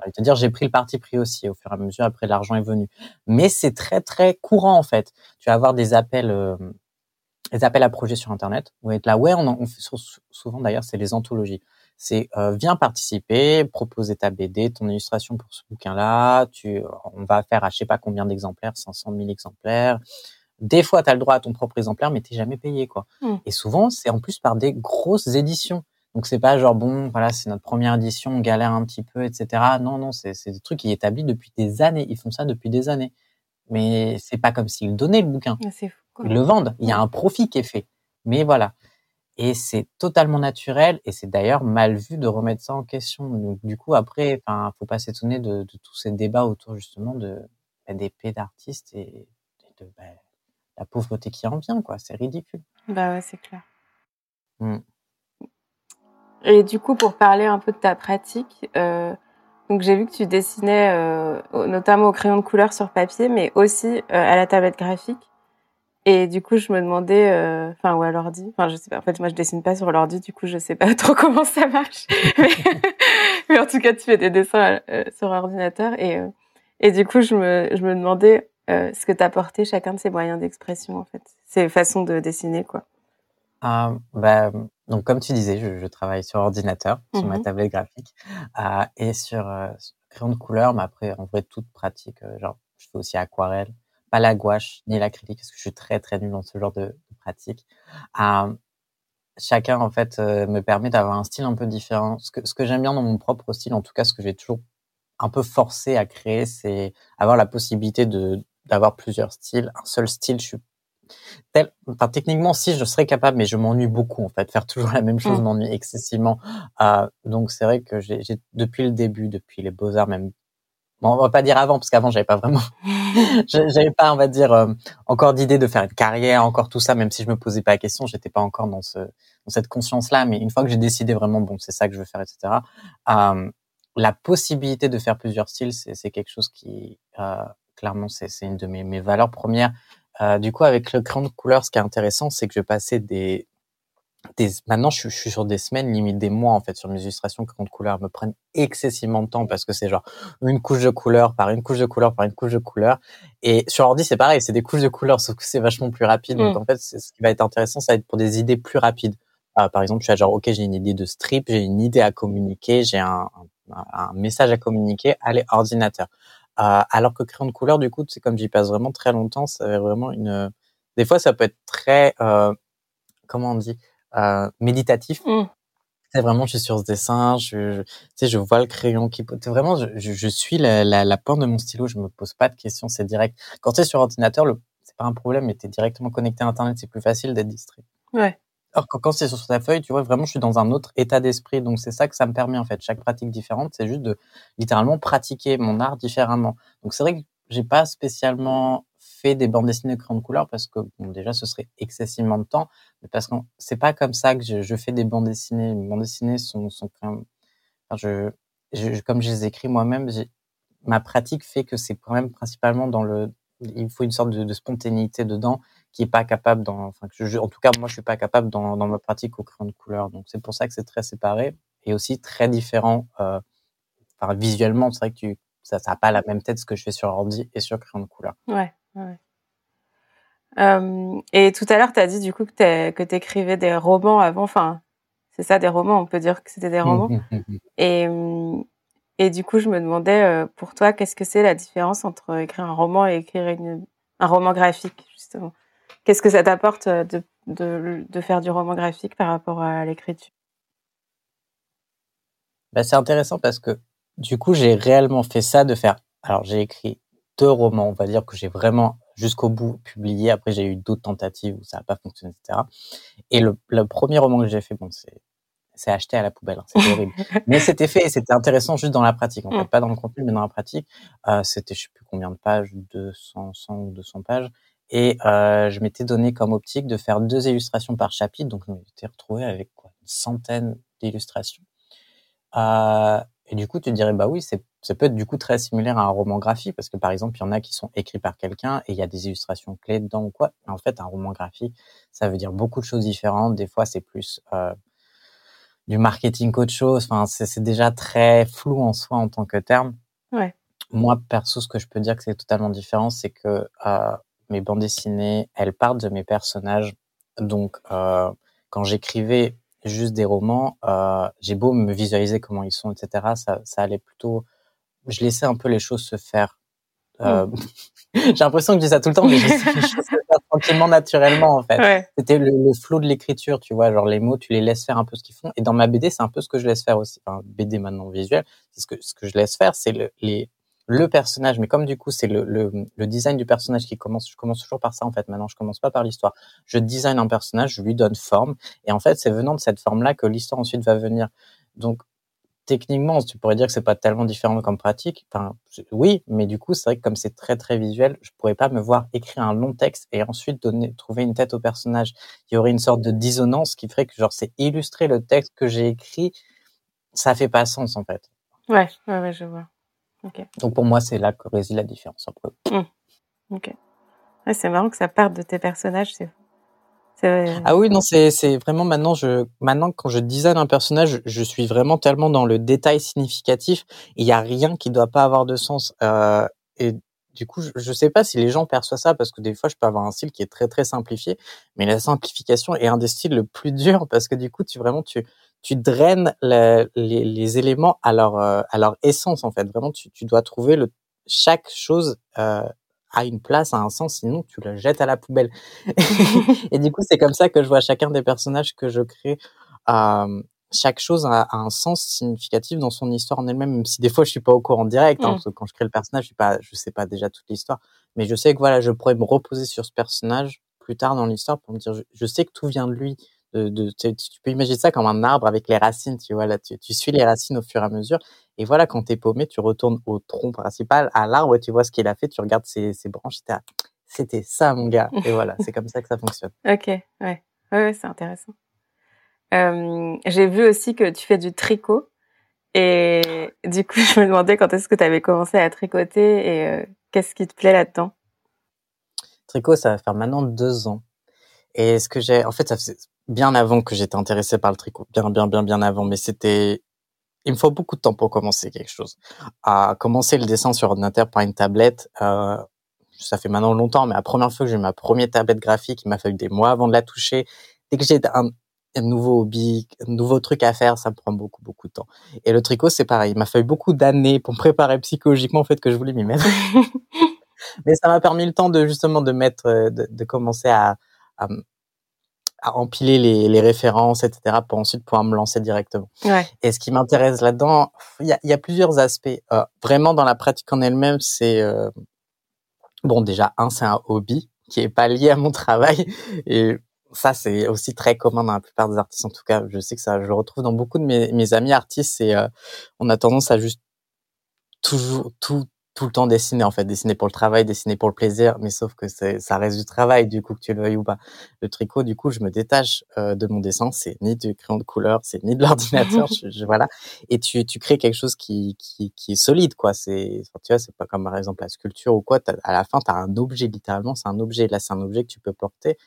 Speaker 2: Bon, mmh te dire, j'ai pris le parti pris aussi au fur et à mesure. Après, l'argent est venu. Mais c'est très, très courant, en fait. Tu vas avoir des appels, euh, des appels à projets sur Internet. Vous être là, ouais, on, on fait souvent, d'ailleurs, c'est les anthologies. C'est, euh, viens participer, proposer ta BD, ton illustration pour ce bouquin-là. Tu, on va faire à je sais pas combien d'exemplaires, 500 000 exemplaires. Des fois, tu as le droit à ton propre exemplaire, mais t'es jamais payé, quoi. Mmh. Et souvent, c'est en plus par des grosses éditions. Donc c'est pas genre bon, voilà, c'est notre première édition, on galère un petit peu, etc. Non, non, c'est des trucs qui est établis depuis des années. Ils font ça depuis des années. Mais c'est pas comme s'ils donnaient le bouquin.
Speaker 1: Ah,
Speaker 2: Ils le vendent. Il y a un profit qui est fait. Mais voilà. Et c'est totalement naturel et c'est d'ailleurs mal vu de remettre ça en question. Donc, du coup, après, enfin, faut pas s'étonner de, de, tous ces débats autour justement de bah, des paix d'artistes et, de bah, la pauvreté qui en vient, quoi. C'est ridicule.
Speaker 1: Bah ouais, c'est clair. Mmh. Et du coup, pour parler un peu de ta pratique, euh, j'ai vu que tu dessinais euh, notamment au crayon de couleur sur papier, mais aussi euh, à la tablette graphique. Et du coup, je me demandais, enfin, ou à l'ordi. Enfin, je sais pas. En fait, moi, je dessine pas sur l'ordi, du coup, je sais pas trop comment ça marche. mais, en tout cas, tu fais des dessins sur ordinateur. Et, et du coup, je me, je me demandais ce que t'apportait chacun de ces moyens d'expression, en fait. Ces façons de dessiner, quoi.
Speaker 2: Ah, bah, donc, comme tu disais, je, je travaille sur ordinateur, sur ma mmh tablette graphique, euh, et sur, euh, crayon de couleur, mais après, en vrai, toute pratique. Euh, genre, je fais aussi aquarelle, pas la gouache ni l'acrylique, parce que je suis très, très nul dans ce genre de, de pratique. Euh, chacun, en fait, euh, me permet d'avoir un style un peu différent. Ce que, ce que j'aime bien dans mon propre style, en tout cas, ce que j'ai toujours un peu forcé à créer, c'est avoir la possibilité de d'avoir plusieurs styles. Un seul style, je suis Tel, enfin, techniquement, si je serais capable, mais je m'ennuie beaucoup en fait. Faire toujours la même chose mmh. m'ennuie excessivement. Euh, donc c'est vrai que j'ai depuis le début, depuis les beaux arts même. Bon, on va pas dire avant parce qu'avant j'avais pas vraiment, j'avais pas, on va dire, euh, encore d'idée de faire une carrière, encore tout ça. Même si je me posais pas la question, j'étais pas encore dans ce, dans cette conscience-là. Mais une fois que j'ai décidé vraiment, bon, c'est ça que je veux faire, etc. Euh, la possibilité de faire plusieurs styles, c'est quelque chose qui euh, clairement, c'est une de mes, mes valeurs premières. Euh, du coup, avec le crayon de couleur, ce qui est intéressant, c'est que je passais des, des maintenant, je, suis sur des semaines, limite des mois en fait, sur mes illustrations crayon de couleur me prennent excessivement de temps parce que c'est genre une couche de couleur par une couche de couleur par une couche de couleur. Et sur ordi, c'est pareil, c'est des couches de couleur, sauf que c'est vachement plus rapide. Donc mm. en fait, ce qui va être intéressant, ça va être pour des idées plus rapides. Euh, par exemple, je suis à genre, ok, j'ai une idée de strip, j'ai une idée à communiquer, j'ai un, un, message à communiquer, allez, ordinateur. Alors que crayon de couleur, du coup, c'est comme j'y passe vraiment très longtemps, c'est vraiment une. Des fois, ça peut être très, euh, comment on dit, euh, méditatif. Mm. C'est vraiment, je suis sur ce dessin, je, tu sais, je vois le crayon qui, vraiment, je, je, suis la, la, la, pointe de mon stylo, je me pose pas de questions, c'est direct. Quand tu es sur ordinateur, le, c'est pas un problème, mais tu es directement connecté à Internet, c'est plus facile d'être distrait.
Speaker 1: Ouais.
Speaker 2: Alors quand, quand c'est sur ta feuille, tu vois, vraiment, je suis dans un autre état d'esprit. Donc c'est ça que ça me permet en fait. Chaque pratique différente, c'est juste de littéralement pratiquer mon art différemment. Donc c'est vrai que j'ai pas spécialement fait des bandes dessinées de crayon de couleur parce que bon, déjà ce serait excessivement de temps, mais parce que c'est pas comme ça que je, fais des bandes dessinées. Les bandes dessinées sont, sont quand même, enfin, je, je, comme je les écris moi-même, ma pratique fait que c'est quand même principalement dans le, il faut une sorte de spontanéité dedans qui est pas capable dans, enfin, je, en tout cas, moi, je suis pas capable dans, dans ma pratique au crayon de couleur. Donc, c'est pour ça que c'est très séparé et aussi très différent, euh, enfin, visuellement. C'est vrai que tu, ça, ça a pas la même tête ce que je fais sur ordi et sur crayon de couleur.
Speaker 1: Ouais, ouais. Euh, et tout à l'heure, tu as dit du coup que tu écrivais des romans avant. Enfin, c'est ça, des romans. On peut dire que c'était des romans. et, et du coup, je me demandais, euh, pour toi, qu'est-ce que c'est la différence entre écrire un roman et écrire une, un roman graphique, justement? Qu'est-ce que ça t'apporte euh, de, de, de, faire du roman graphique par rapport à l'écriture?
Speaker 2: Bah, C'est intéressant parce que du coup, j'ai réellement fait ça de faire. Alors, j'ai écrit deux romans, on va dire que j'ai vraiment jusqu'au bout publié. Après, j'ai eu d'autres tentatives où ça n'a pas fonctionné, etc. Et le, le premier roman que j'ai fait, bon, c'est c'est acheté à la poubelle, hein, c'était horrible. mais c'était fait et c'était intéressant juste dans la pratique, en fait, mm. pas dans le contenu, mais dans la pratique. Euh, c'était, je sais plus combien de pages, 200, 100 ou 200 pages. Et euh, je m'étais donné comme optique de faire deux illustrations par chapitre, donc je m'étais retrouvé avec quoi, une centaine d'illustrations. Euh, et du coup, tu te dirais, bah oui, c'est, ça peut être du coup très similaire à un roman graphique, parce que par exemple, il y en a qui sont écrits par quelqu'un et il y a des illustrations clés dedans ou quoi. en fait, un roman graphique, ça veut dire beaucoup de choses différentes. Des fois, c'est plus euh, du marketing qu'autre chose. Enfin, c'est, c'est déjà très flou en soi en tant que terme.
Speaker 1: Ouais.
Speaker 2: Moi, perso, ce que je peux dire que c'est totalement différent, c'est que euh, mes bandes dessinées, elles partent de mes personnages. Donc, euh, quand j'écrivais juste des romans, euh, j'ai beau me visualiser comment ils sont, etc. Ça, ça allait plutôt. Je laissais un peu les choses se faire. Euh, mm. j'ai l'impression que je dis ça tout le temps, mais je laissais les choses se faire tranquillement, naturellement, en fait. C'était le, le flot de l'écriture, tu vois, genre les mots, tu les laisses faire un peu ce qu'ils font. Et dans ma BD, c'est un peu ce que je laisse faire aussi. Enfin, BD maintenant visuel, c'est ce que ce que je laisse faire, c'est le, les le personnage, mais comme du coup c'est le, le, le, design du personnage qui commence, je commence toujours par ça en fait. Maintenant, je commence pas par l'histoire. Je design un personnage, je lui donne forme, et en fait, c'est venant de cette forme-là que l'histoire ensuite va venir. Donc, techniquement, tu pourrais dire que c'est pas tellement différent comme pratique. Enfin, oui, mais du coup, c'est vrai que comme c'est très très visuel, je pourrais pas me voir écrire un long texte et ensuite donner, trouver une tête au personnage. Il y aurait une sorte de dissonance qui ferait que genre c'est illustrer le texte que j'ai écrit, ça fait pas sens en fait.
Speaker 1: Ouais, ouais, ouais, je vois.
Speaker 2: Donc pour moi, c'est là que réside la différence entre
Speaker 1: mmh. Ok. c'est marrant que ça parte de tes personnages. C'est
Speaker 2: ah oui, non, c'est c'est vraiment maintenant je maintenant quand je design un personnage, je suis vraiment tellement dans le détail significatif. Il y a rien qui doit pas avoir de sens. Euh, et du coup, je, je sais pas si les gens perçoivent ça parce que des fois, je peux avoir un style qui est très très simplifié, mais la simplification est un des styles le plus dur parce que du coup, tu vraiment tu tu draines les, les, éléments à leur euh, à leur essence en fait. Vraiment, tu, tu dois trouver le chaque chose euh, a une place, a un sens, sinon tu la jettes à la poubelle. et du coup, c'est comme ça que je vois chacun des personnages que je crée. Euh, chaque chose a, un sens significatif dans son histoire en elle-même, même si des fois je suis pas au courant direct. Hein, mm. parce que quand je crée le personnage, je suis pas, je sais pas déjà toute l'histoire, mais je sais que voilà, je pourrais me reposer sur ce personnage plus tard dans l'histoire pour me dire, je sais que tout vient de lui de, tu, peux imaginer ça comme un arbre avec les racines, tu vois, là, tu, tu suis les racines au fur et à mesure. Et voilà, quand t'es paumé, tu retournes au tronc principal, à l'arbre, et tu vois ce qu'il a fait, tu regardes ses, ses branches, c'était ça, mon gars. Et voilà, c'est comme ça que ça fonctionne.
Speaker 1: Ok, ouais, ouais, c'est intéressant. Euh, J'ai vu aussi que tu fais du tricot. Et du coup, je me demandais quand est-ce que tu avais commencé à tricoter et euh, Qu'est-ce qui te plaît là-dedans?
Speaker 2: Tricot, ça va faire maintenant deux ans. Et ce que j'ai, en fait, ça faisait bien avant que j'étais intéressé par le tricot, bien, bien, bien, bien avant. Mais c'était, il me faut beaucoup de temps pour commencer quelque chose. À commencer le dessin sur ordinateur par une tablette, euh, ça fait maintenant longtemps, mais la première fois que j'ai eu ma première tablette graphique, il m'a fallu des mois avant de la toucher. Dès que j'ai un, un nouveau hobby, un nouveau truc à faire, ça me prend beaucoup, beaucoup de temps. Et le tricot, c'est pareil. Il m'a fallu beaucoup d'années pour me préparer psychologiquement, en fait, que je voulais m'y mettre. Mais ça m'a permis le temps de, justement, de mettre, euh, de, de commencer à, à, à empiler les, les, références, etc., pour ensuite pouvoir me lancer directement.
Speaker 1: Ouais.
Speaker 2: Et ce qui m'intéresse là-dedans, il y a, y a, plusieurs aspects. Euh, vraiment, dans la pratique en elle-même, c'est euh, bon déjà un, c'est un hobby qui est pas lié à mon travail et ça c'est aussi très commun dans la plupart des artistes. En tout cas, je sais que ça, je le retrouve dans beaucoup de mes, mes amis artistes. C'est euh, on a tendance à juste toujours tout tout le temps dessiner en fait, dessiner pour le travail, dessiner pour le plaisir, mais sauf que c'est ça reste du travail du coup que tu le veuilles ou pas. Le tricot du coup, je me détache euh, de mon dessin, c'est ni du crayon de couleur, c'est ni de l'ordinateur, je, je, voilà. Et tu tu crées quelque chose qui qui, qui est solide quoi, c'est tu vois, c'est pas comme par exemple la sculpture ou quoi, à la fin tu as un objet littéralement, c'est un objet là, c'est un objet que tu peux porter.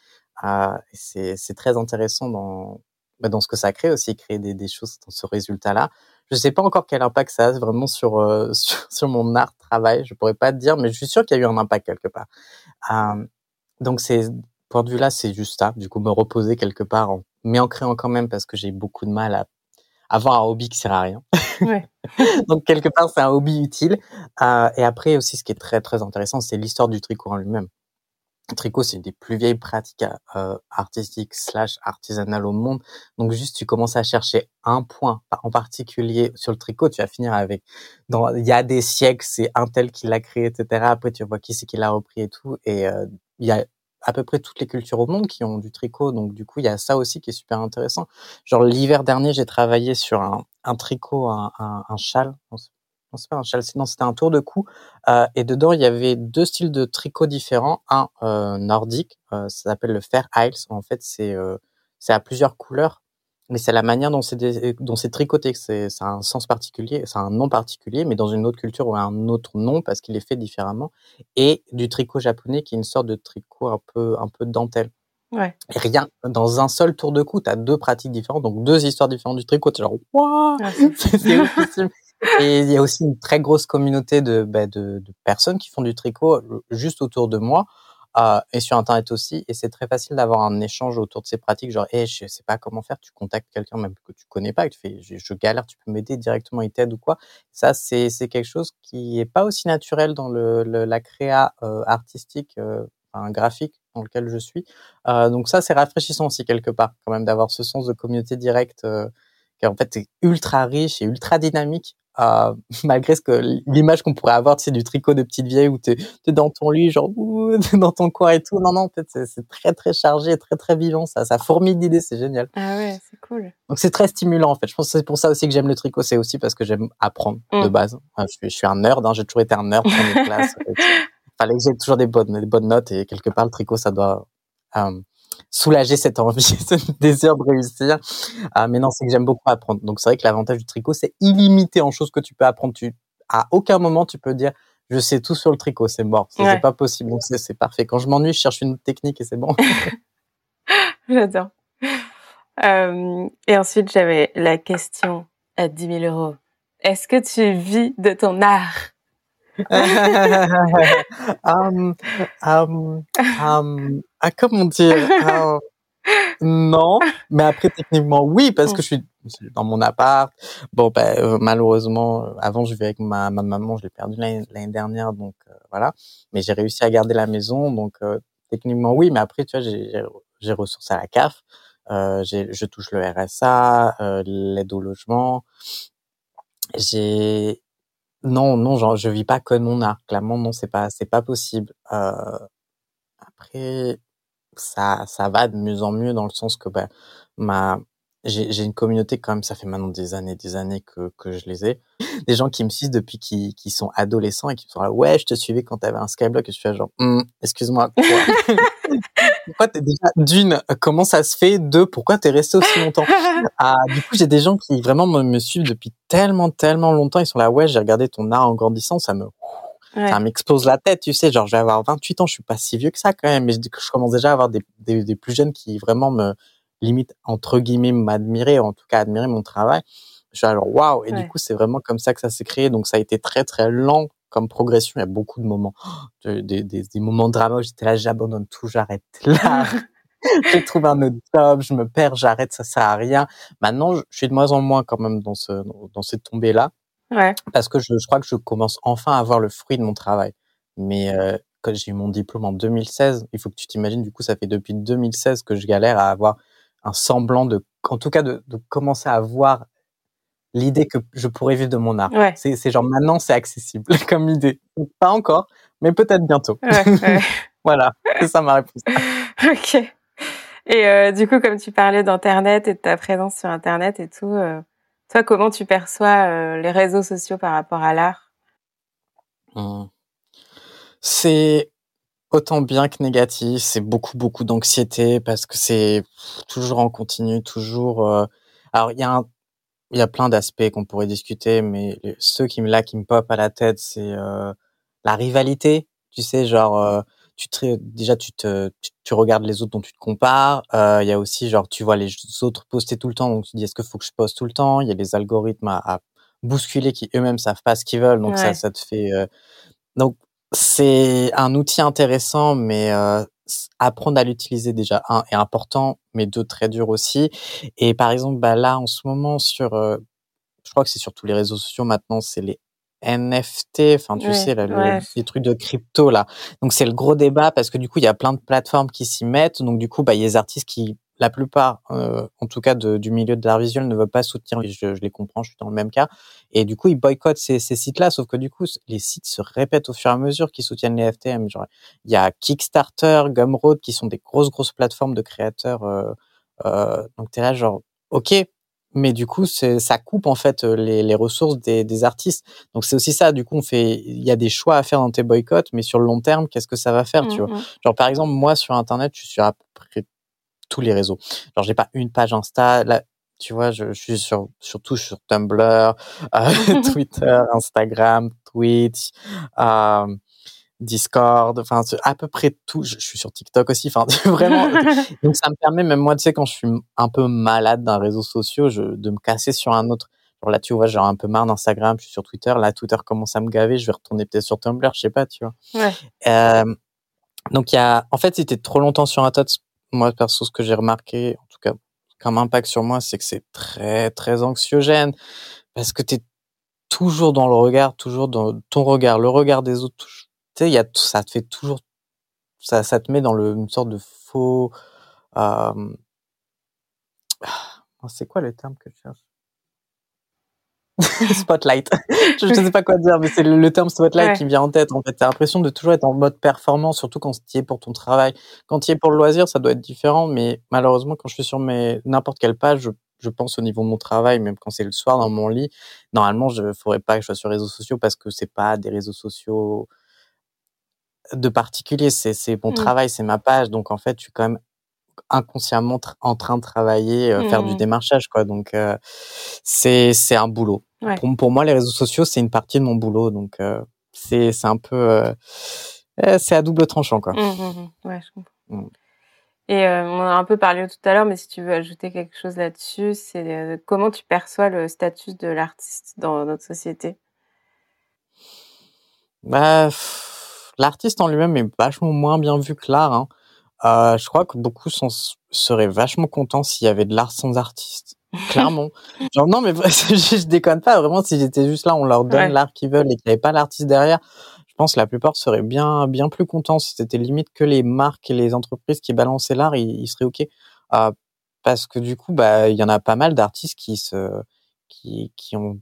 Speaker 2: Euh, c'est c'est très intéressant dans bah, dans ce que ça crée aussi, créer des, des choses dans ce résultat-là. Je sais pas encore quel impact ça a vraiment sur, euh, sur, sur mon art travail, je pourrais pas te dire, mais je suis sûr qu'il y a eu un impact quelque part. Euh, donc c'est point de vue là, c'est juste ça. Du coup, me reposer quelque part, en, mais en créant quand même parce que j'ai beaucoup de mal à avoir un hobby qui sert à rien.
Speaker 1: Ouais.
Speaker 2: donc quelque part, c'est un hobby utile. Euh, et après aussi, ce qui est très très intéressant, c'est l'histoire du tricot en lui-même. Le tricot, c'est une des plus vieilles pratiques euh, artistiques slash artisanales au monde. Donc juste, tu commences à chercher un point en particulier sur le tricot, tu vas finir avec. Dans, il y a des siècles, c'est un tel qui l'a créé, etc. Après, tu vois qui c'est qui l'a repris et tout. Et euh, il y a à peu près toutes les cultures au monde qui ont du tricot. Donc du coup, il y a ça aussi qui est super intéressant. Genre l'hiver dernier, j'ai travaillé sur un, un tricot, un, un, un châle non c'est pas un châle, non c'était un tour de cou. Euh, et dedans il y avait deux styles de tricot différents, un euh, nordique, euh, ça s'appelle le Fair Isles. En fait c'est euh, c'est à plusieurs couleurs, mais c'est la manière dont c'est dont c'est tricoté. C'est ça a un sens particulier, c'est un nom particulier, mais dans une autre culture ou un autre nom parce qu'il est fait différemment. Et du tricot japonais qui est une sorte de tricot un peu un peu dentelle.
Speaker 1: Ouais.
Speaker 2: Et rien, dans un seul tour de cou, tu as deux pratiques différentes, donc deux histoires différentes du tricot. Genre, waouh, c'est oufissime. Et il y a aussi une très grosse communauté de, bah, de, de, personnes qui font du tricot euh, juste autour de moi euh, et sur Internet aussi. Et c'est très facile d'avoir un échange autour de ces pratiques. Genre, hey, je sais pas comment faire. Tu contactes quelqu'un même que tu connais pas, et tu fais, je, galère, tu peux m'aider directement, il t'aide ou quoi. Ça, c'est c'est quelque chose qui est pas aussi naturel dans le, le la créa euh, artistique, euh, enfin, graphique dans lequel je suis. Euh, donc ça, c'est rafraîchissant aussi quelque part quand même d'avoir ce sens de communauté directe. Euh, en fait est ultra riche et ultra dynamique euh, malgré ce que l'image qu'on pourrait avoir, c'est du tricot de petite vieille où tu es, dans ton lit, genre ouh, dans ton coin et tout. Non, non, en fait, c'est très très chargé, très très vivant. Ça, ça fourmille d'idées, c'est génial.
Speaker 1: Ah ouais, c'est cool.
Speaker 2: Donc c'est très stimulant en fait. Je pense que c'est pour ça aussi que j'aime le tricot, c'est aussi parce que j'aime apprendre mm. de base. Enfin, je, suis, je suis un nerd, hein, j'ai toujours été un nerd dans mes classes. Fallait que j'ai toujours des bonnes, des bonnes notes et quelque part le tricot, ça doit euh, soulager cette envie, ce désir de réussir. Euh, mais non, c'est que j'aime beaucoup apprendre. Donc c'est vrai que l'avantage du tricot, c'est illimité en choses que tu peux apprendre. Tu, à aucun moment, tu peux dire, je sais tout sur le tricot, c'est mort. C'est ouais. pas possible. Donc c'est parfait. Quand je m'ennuie, je cherche une technique et c'est bon.
Speaker 1: J'adore. Euh, et ensuite, j'avais la question à 10 000 euros. Est-ce que tu vis de ton art?
Speaker 2: um, um, um, ah, comment dire? Non, mais après techniquement oui parce que je suis dans mon appart. Bon, ben euh, malheureusement, avant je vivais avec ma, ma maman, je l'ai perdu l'année dernière, donc euh, voilà. Mais j'ai réussi à garder la maison, donc euh, techniquement oui. Mais après, tu vois, j'ai ressources à la CAF, je touche le RSA, l'aide au logement. J'ai non, non, genre, je vis pas que mon art. Clairement, non, c'est pas, c'est pas possible. Euh, après, ça, ça va de mieux en mieux dans le sens que, bah, ma, j'ai, j'ai une communauté quand même, ça fait maintenant des années, des années que, que je les ai. Des gens qui me suivent depuis qui, qui sont adolescents et qui me sont là, ouais, je te suivais quand t'avais un skyblock et je suis genre, hm, excuse-moi, quoi pourquoi t'es déjà d'une? Comment ça se fait? Deux pourquoi t'es resté aussi longtemps? Ah, du coup j'ai des gens qui vraiment me, me, suivent depuis tellement tellement longtemps. Ils sont là ouais j'ai regardé ton art en grandissant ça me ça m'explose la tête, tu sais, genre je vais avoir 28 ans, je suis pas si vieux que ça quand même, mais je, je commence déjà à avoir des, des, des plus jeunes qui vraiment me limite entre guillemets m'admirer, en tout cas admirer mon travail. Je suis alors waouh et du coup c'est vraiment comme ça que ça s'est créé, donc ça a été très très lent comme progression. Il y a beaucoup de moments, des, des, des moments de drama où j'étais là, j'abandonne tout, j'arrête là. je trouve un autre job, je me perds, j'arrête, ça sert à rien. Maintenant, je suis de moins en moins quand même dans ce dans cette tombée là,
Speaker 1: ouais.
Speaker 2: parce que je, je, crois que je commence enfin à voir le fruit de mon travail. Mais euh, quand j'ai eu mon diplôme en 2016, il faut que tu t'imagines, du coup, ça fait depuis 2016 que je galère à avoir un semblant de, en tout cas, de, de commencer à voir l'idée que je pourrais vivre de mon art.
Speaker 1: Ouais.
Speaker 2: C'est, genre maintenant c'est accessible comme idée. Pas encore, mais peut-être bientôt.
Speaker 1: Ouais,
Speaker 2: voilà, c'est ça ma réponse.
Speaker 1: ok. Et euh, du coup, comme tu parlais d'Internet et de ta présence sur Internet et tout, euh, toi, comment tu perçois euh, les réseaux sociaux par rapport à l'art?
Speaker 2: Mmh. C'est autant bien que négatif. C'est beaucoup, beaucoup d'anxiété parce que c'est toujours en continu, toujours. Euh, alors, il y a un il y a plein d'aspects qu'on pourrait discuter, mais ceux qui me là qui me pop à la tête, c'est euh, la rivalité. Tu sais, genre euh, tu te, déjà tu te tu, tu, regardes les autres dont tu te compares. Euh, il y a aussi genre tu vois les autres poster tout le temps, donc tu dis est-ce que faut que je poste tout le temps? Il y a les algorithmes à, à bousculer qui eux-mêmes savent pas ce qu'ils veulent, donc
Speaker 1: Ouais.
Speaker 2: ça ça te fait euh, donc c'est un outil intéressant, mais euh, apprendre à l'utiliser déjà un est important, mais deux très dur aussi. Et par exemple, bah là en ce moment sur, euh, je crois que c'est sur tous les réseaux sociaux maintenant, c'est les NFT, enfin tu sais là, le-
Speaker 1: ouais.
Speaker 2: les trucs de crypto là. Donc c'est le gros débat parce que du coup il y a plein de plateformes qui s'y mettent. Donc du coup bah il y a des artistes qui, la plupart, euh, en tout cas de- du milieu de l'art visuel, ne veulent pas soutenir. Je, je les comprends, je suis dans le même cas. Et du coup ils boycottent ces, ces sites-là. Sauf que du coup les sites se répètent au fur et à mesure qu'ils soutiennent les FTM. Genre il y a Kickstarter, Gumroad qui sont des grosses grosses plateformes de créateurs. Euh, euh, donc t'es là genre ok. Mais du coup, ça coupe en fait les, les ressources des, des artistes. Donc c'est aussi ça. Du coup, on fait, il y a des choix à faire dans tes boycotts, mais sur le long terme, qu'est-ce que ça va faire, tu vois?
Speaker 1: Mhm.
Speaker 2: Genre par exemple, moi sur Internet, je suis à peu près tous les réseaux. Genre j'ai pas une page Insta. Là, tu vois, je, je suis sur surtout sur Tumblr, euh, Twitter, Instagram, Twitch. Euh, Discord, enfin à peu près tout. Je, je suis sur TikTok aussi, enfin vraiment. Donc ça me permet même moi, tu sais, quand je suis un peu malade d'un réseau social, je, de me casser sur un autre. Genre là, tu vois, j'ai un peu marre d'Instagram, je suis sur Twitter. Là, Twitter commence à me gaver, je vais retourner peut-être sur Tumblr, je sais pas, tu vois.
Speaker 1: Ouais.
Speaker 2: Euh, donc il y a, en fait, si t'es trop longtemps sur un tot, moi perso, ce que j'ai remarqué, en tout cas comme impact sur moi, c'est que c'est très très anxiogène parce que t'es toujours dans le regard, toujours dans ton regard, le regard des autres. Tu sais, il y a ça te fait toujours, ça ça te met dans le, une sorte de faux. Euh, ah, c'est quoi le terme que je cherche? Spotlight. je ne sais pas quoi dire, mais c'est le, le terme spotlight
Speaker 1: Ouais.
Speaker 2: qui me vient en tête. En fait, t'as l'impression de toujours être en mode performance, surtout quand tu es pour ton travail. Quand tu es pour le loisir, ça doit être différent, mais malheureusement, quand je suis sur mes n'importe quelle page, je, je pense au niveau de mon travail, même quand c'est le soir dans mon lit. Normalement, je faudrait pas que je sois sur les réseaux sociaux parce que c'est pas des réseaux sociaux de particulier. C'est c'est mon
Speaker 1: Mm.
Speaker 2: travail, c'est ma page. Donc en fait, je suis quand même inconsciemment en train de travailler, euh, faire du
Speaker 1: Mhm.
Speaker 2: démarchage, quoi. Donc euh, c'est c'est un boulot.
Speaker 1: Ouais.
Speaker 2: Pour, pour moi, les réseaux sociaux, c'est une partie de mon boulot. Donc euh, c'est c'est un peu euh, c'est à double tranchant, quoi.
Speaker 1: Mhm, mhm. Ouais, je comprends.
Speaker 2: Mm.
Speaker 1: Et on en a un peu parlé tout à l'heure, mais si tu veux ajouter quelque chose là-dessus, c'est comment tu perçois le statut de l'artiste dans notre société?
Speaker 2: Bah, l'artiste en lui-même est vachement moins bien vu que l'art. Hein. Euh, je crois que beaucoup sont, seraient vachement contents s'il y avait de l'art sans artiste. Clairement. Genre, non, mais je, je déconne pas. Vraiment, si j'étais juste là, on leur donne
Speaker 1: Ouais.
Speaker 2: l'art qu'ils veulent et qu'il n'y avait pas l'artiste derrière, je pense que la plupart seraient bien, bien plus contents. Si c'était limite que les marques et les entreprises qui balançaient l'art, ils, ils seraient OK. Euh, parce que du coup, bah, il y en a pas mal d'artistes qui se, qui, qui ont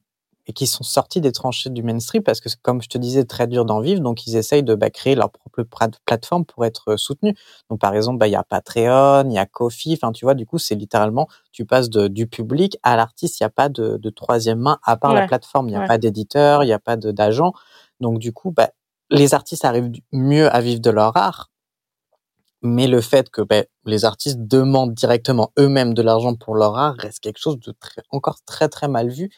Speaker 2: et qui sont sortis des tranchées du mainstream parce que, comme je te disais, très dur d'en vivre. Donc, ils essayent de bah, créer leur propre pla- plateforme pour être euh, soutenus. Donc, par exemple, bah, il y a Patreon, il y a Kofi. Enfin, tu vois, du coup, c'est littéralement, tu passes de, du public à l'artiste. Il n'y a pas de, de troisième main à part la plateforme. Il n'y a
Speaker 1: Ouais.
Speaker 2: pas d'éditeur, il n'y a pas d'agent. Donc, du coup, bah, les artistes arrivent mieux à vivre de leur art. Mais le fait que bah, les artistes demandent directement eux-mêmes de l'argent pour leur art reste quelque chose de très, encore très très mal vu.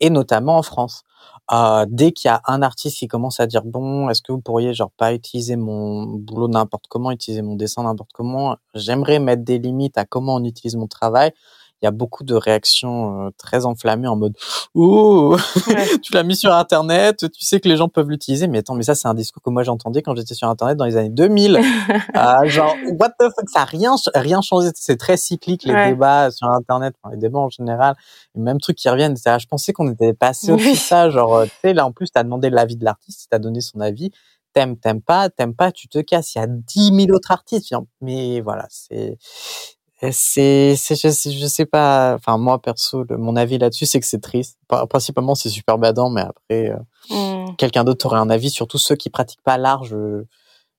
Speaker 2: Et notamment en France. Euh, dès qu'il y a un artiste qui commence à dire bon, est-ce que vous pourriez genre pas utiliser mon boulot n'importe comment, utiliser mon dessin n'importe comment, j'aimerais mettre des limites à comment on utilise mon travail il y a beaucoup de réactions euh, très enflammées en mode oh! Tu l'as mis sur internet tu sais que les gens peuvent l'utiliser mais attends mais ça c'est un discours que moi j'entendais quand j'étais sur internet dans les années 2000 euh, genre what the fuck ça a rien rien changé. C'est très cyclique les débats sur internet enfin, les débats en général les mêmes trucs qui reviennent je pensais qu'on était passé au ça genre euh, tu sais là en plus tu as demandé l'avis de l'artiste tu as donné son avis. T'aimes t'aimes pas t'aimes pas tu te casses. Il y a dix mille autres artistes. Mais voilà c'est c'est, c'est, je, je, sais pas. Enfin, moi perso, mon avis là-dessus, c'est que c'est triste. Principalement, c'est super badant, mais après, euh, mmh. quelqu'un d'autre aurait un avis. Surtout ceux qui pratiquent pas l'art, je,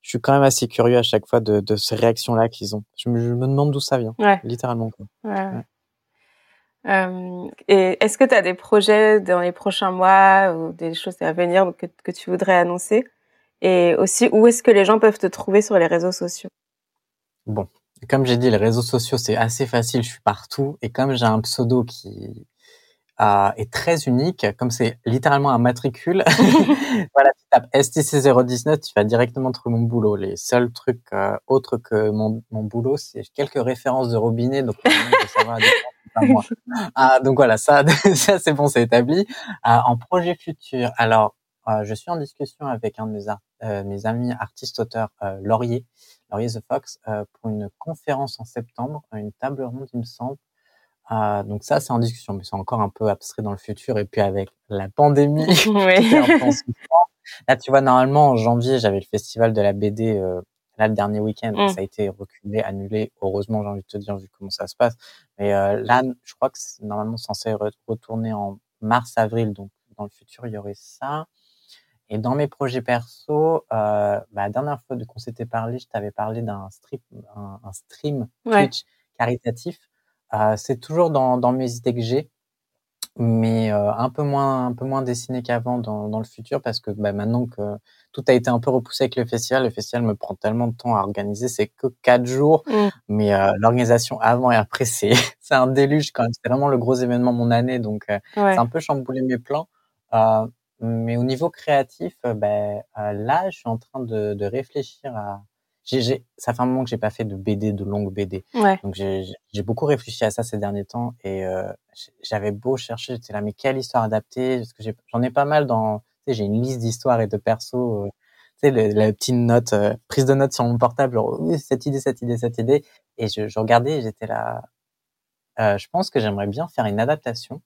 Speaker 2: je suis quand même assez curieux à chaque fois de, de ces réactions-là qu'ils ont. Je me, je me demande d'où ça vient, ouais. littéralement. Quoi. Ouais.
Speaker 1: Euh, et est-ce que tu as des projets dans les prochains mois ou des choses à venir que, que tu voudrais annoncer? Et aussi, où est-ce que les gens peuvent te trouver sur les réseaux sociaux?
Speaker 2: Bon, comme j'ai dit, les réseaux sociaux, c'est assez facile, je suis partout. Et comme j'ai un pseudo qui euh, est très unique, comme c'est littéralement un matricule, voilà, tu tapes STC019, tu vas directement trouver mon boulot. Les seuls trucs euh, autres que mon, mon boulot, c'est quelques références de robinet, donc moi. Ah, donc voilà, ça, ça c'est bon, c'est établi. Euh, en projet futur, alors, euh, je suis en discussion avec un de mes, euh, mes amis artistes-auteurs, Laurier, Laurier The Fox euh, pour une conférence en septembre, une table ronde, il me semble. Euh, donc ça, c'est en discussion, mais c'est encore un peu abstrait dans le futur. Et puis avec la pandémie, là, tu vois, normalement en janvier, j'avais le festival de la BD. Euh, là, le dernier week-end, mm. ça a été reculé, annulé. Heureusement, j'ai envie de te dire, vu comment ça se passe. Mais euh, là, je crois que c'est normalement censé retourner en mars-avril. Donc, dans le futur, il y aurait ça. Et dans mes projets perso, euh, bah, la dernière fois qu'on s'était parlé, je t'avais parlé d'un stream, un, un stream Twitch caritatif. Euh, c'est toujours dans, dans mes idées que j'ai, mais euh, un peu moins, un peu moins dessiné qu'avant dans, dans le futur parce que bah, maintenant que tout a été un peu repoussé avec le festival, le festival me prend tellement de temps à organiser, c'est que quatre jours, mmh. mais euh, l'organisation avant et après c'est c'est un déluge quand même. C'est vraiment le gros événement de mon année, donc euh, c'est un peu chamboulé mes plans. Mais au niveau créatif, euh, ben, euh, là, je suis en train de, de réfléchir à. J'ai, ça fait un moment que j'ai pas fait de BD, de longue BD. Ouais. Donc j'ai, beaucoup réfléchi à ça ces derniers temps et euh, j'avais beau chercher, j'étais là, mais quelle histoire adapter Parce que j'en ai pas mal dans. Tu sais, j'ai une liste d'histoires et de persos. Euh, tu sais, la petite note, prise de notes sur mon portable, genre oui, cette idée, cette idée, cette idée. Et je, je regardais, j'étais là. je pense que j'aimerais bien faire une adaptation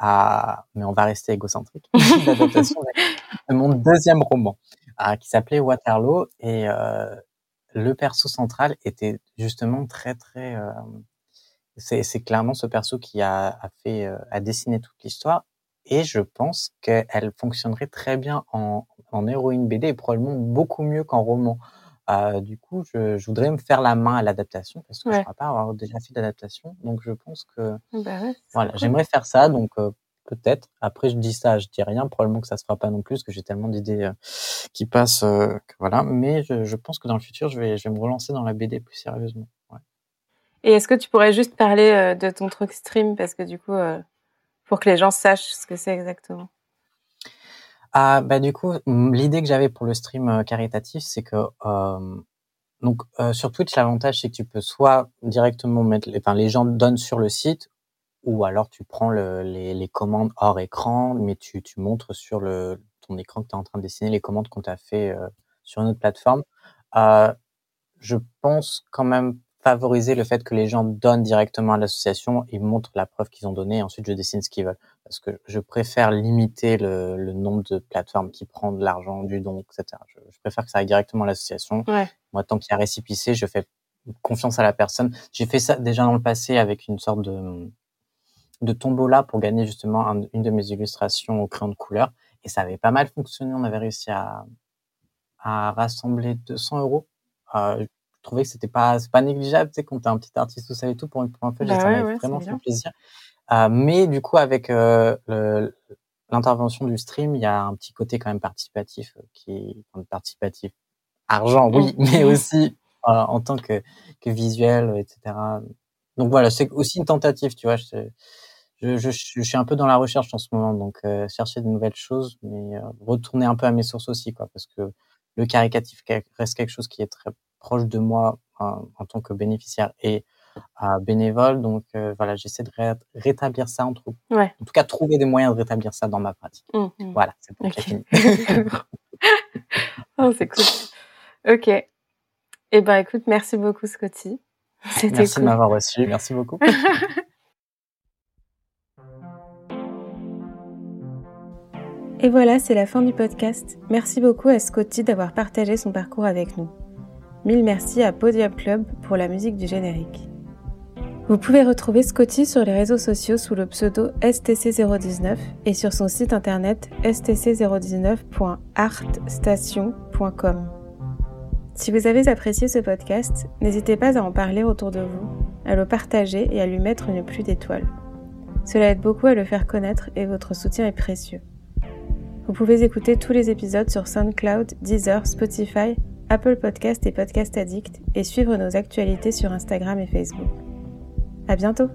Speaker 2: mais on va rester égocentrique, mon deuxième roman, qui s'appelait Waterloo, et euh, le perso central était justement très très, euh, c'est clairement ce perso qui a, a fait, euh, a dessiné toute l'histoire, et je pense qu'elle fonctionnerait très bien en, en héroïne BD et probablement beaucoup mieux qu'en roman. Euh, du coup, je, je, voudrais me faire la main à l'adaptation parce que je ne crois pas avoir déjà fait d'adaptation. Donc, je pense que bah ouais, voilà, j'aimerais faire ça. Donc, euh, peut-être. Après, je dis ça, je dis rien. Probablement que ça se fera pas non plus, parce que j'ai tellement d'idées euh, qui passent. Euh, que, voilà. Mais je, je, pense que dans le futur, je vais, je vais me relancer dans la BD plus sérieusement. Ouais.
Speaker 1: Et est-ce que tu pourrais juste parler de ton truc stream, parce que du coup, pour que les gens sachent ce que c'est exactement.
Speaker 2: Ah, bah du coup, l'idée que j'avais pour le stream euh, caritatif, c'est que euh, donc euh, sur Twitch, l'avantage c'est que tu peux soit directement mettre, les, enfin les gens donnent sur le site, ou alors tu prends le, les, les, commandes hors écran, mais tu, tu montres sur le ton écran que tu es en train de dessiner les commandes qu'on t'a fait euh, sur une autre plateforme. Euh, je pense quand même favoriser le fait que les gens donnent directement à l'association, ils montrent la preuve qu'ils ont donnée, et ensuite je dessine ce qu'ils veulent. Parce que je préfère limiter le, le nombre de plateformes qui prennent de l'argent du don, etc. Je, je, préfère que ça aille directement à l'association. Ouais. Moi, tant qu'il y a récipicé, je fais confiance à la personne. J'ai fait ça déjà dans le passé avec une sorte de, de tombola pour gagner justement un, une de mes illustrations au crayon de couleur. Et ça avait pas mal fonctionné. On avait réussi à, à rassembler 200 euros. Euh, trouvais que c'était pas c'est pas négligeable tu sais quand t'es un petit artiste tout ça et tout pour une première fois bah ouais, ouais, vraiment fait plaisir. Euh, mais du coup avec euh, l'intervention du stream il y a un petit côté quand même participatif euh, qui enfin, participatif argent oui mmh. mais aussi euh, en tant que que visuel etc donc voilà c'est aussi une tentative tu vois je, je, je, je, suis un peu dans la recherche en ce moment, donc euh, chercher de nouvelles choses, mais euh, retourner un peu à mes sources aussi, quoi, parce que le caricatif reste quelque chose qui est très proche de moi en, en tant que bénéficiaire et euh, bénévole. Donc voilà, j'essaie de rétablir ça, en, tout,
Speaker 1: ouais.
Speaker 2: en tout cas trouver des moyens de rétablir ça dans ma pratique.
Speaker 1: Mmh, mmh.
Speaker 2: Voilà, c'est bon, okay.
Speaker 1: oh, c'est cool. Ok. Eh ben, écoute, merci beaucoup, Scotty.
Speaker 2: Merci cool. de m'avoir reçu. Merci beaucoup.
Speaker 1: Et voilà, c'est la fin du podcast. Merci beaucoup à Scotty d'avoir partagé son parcours avec nous. Mille merci à Podium Club pour la musique du générique. Vous pouvez retrouver Scotty sur les réseaux sociaux sous le pseudo STC019 et sur son site internet stc019.artstation.com. Si vous avez apprécié ce podcast, n'hésitez pas à en parler autour de vous, à le partager et à lui mettre une pluie d'étoiles. Cela aide beaucoup à le faire connaître et votre soutien est précieux. Vous pouvez écouter tous les épisodes sur SoundCloud, Deezer, Spotify, Apple Podcast et Podcast Addict et suivre nos actualités sur Instagram et Facebook. À bientôt!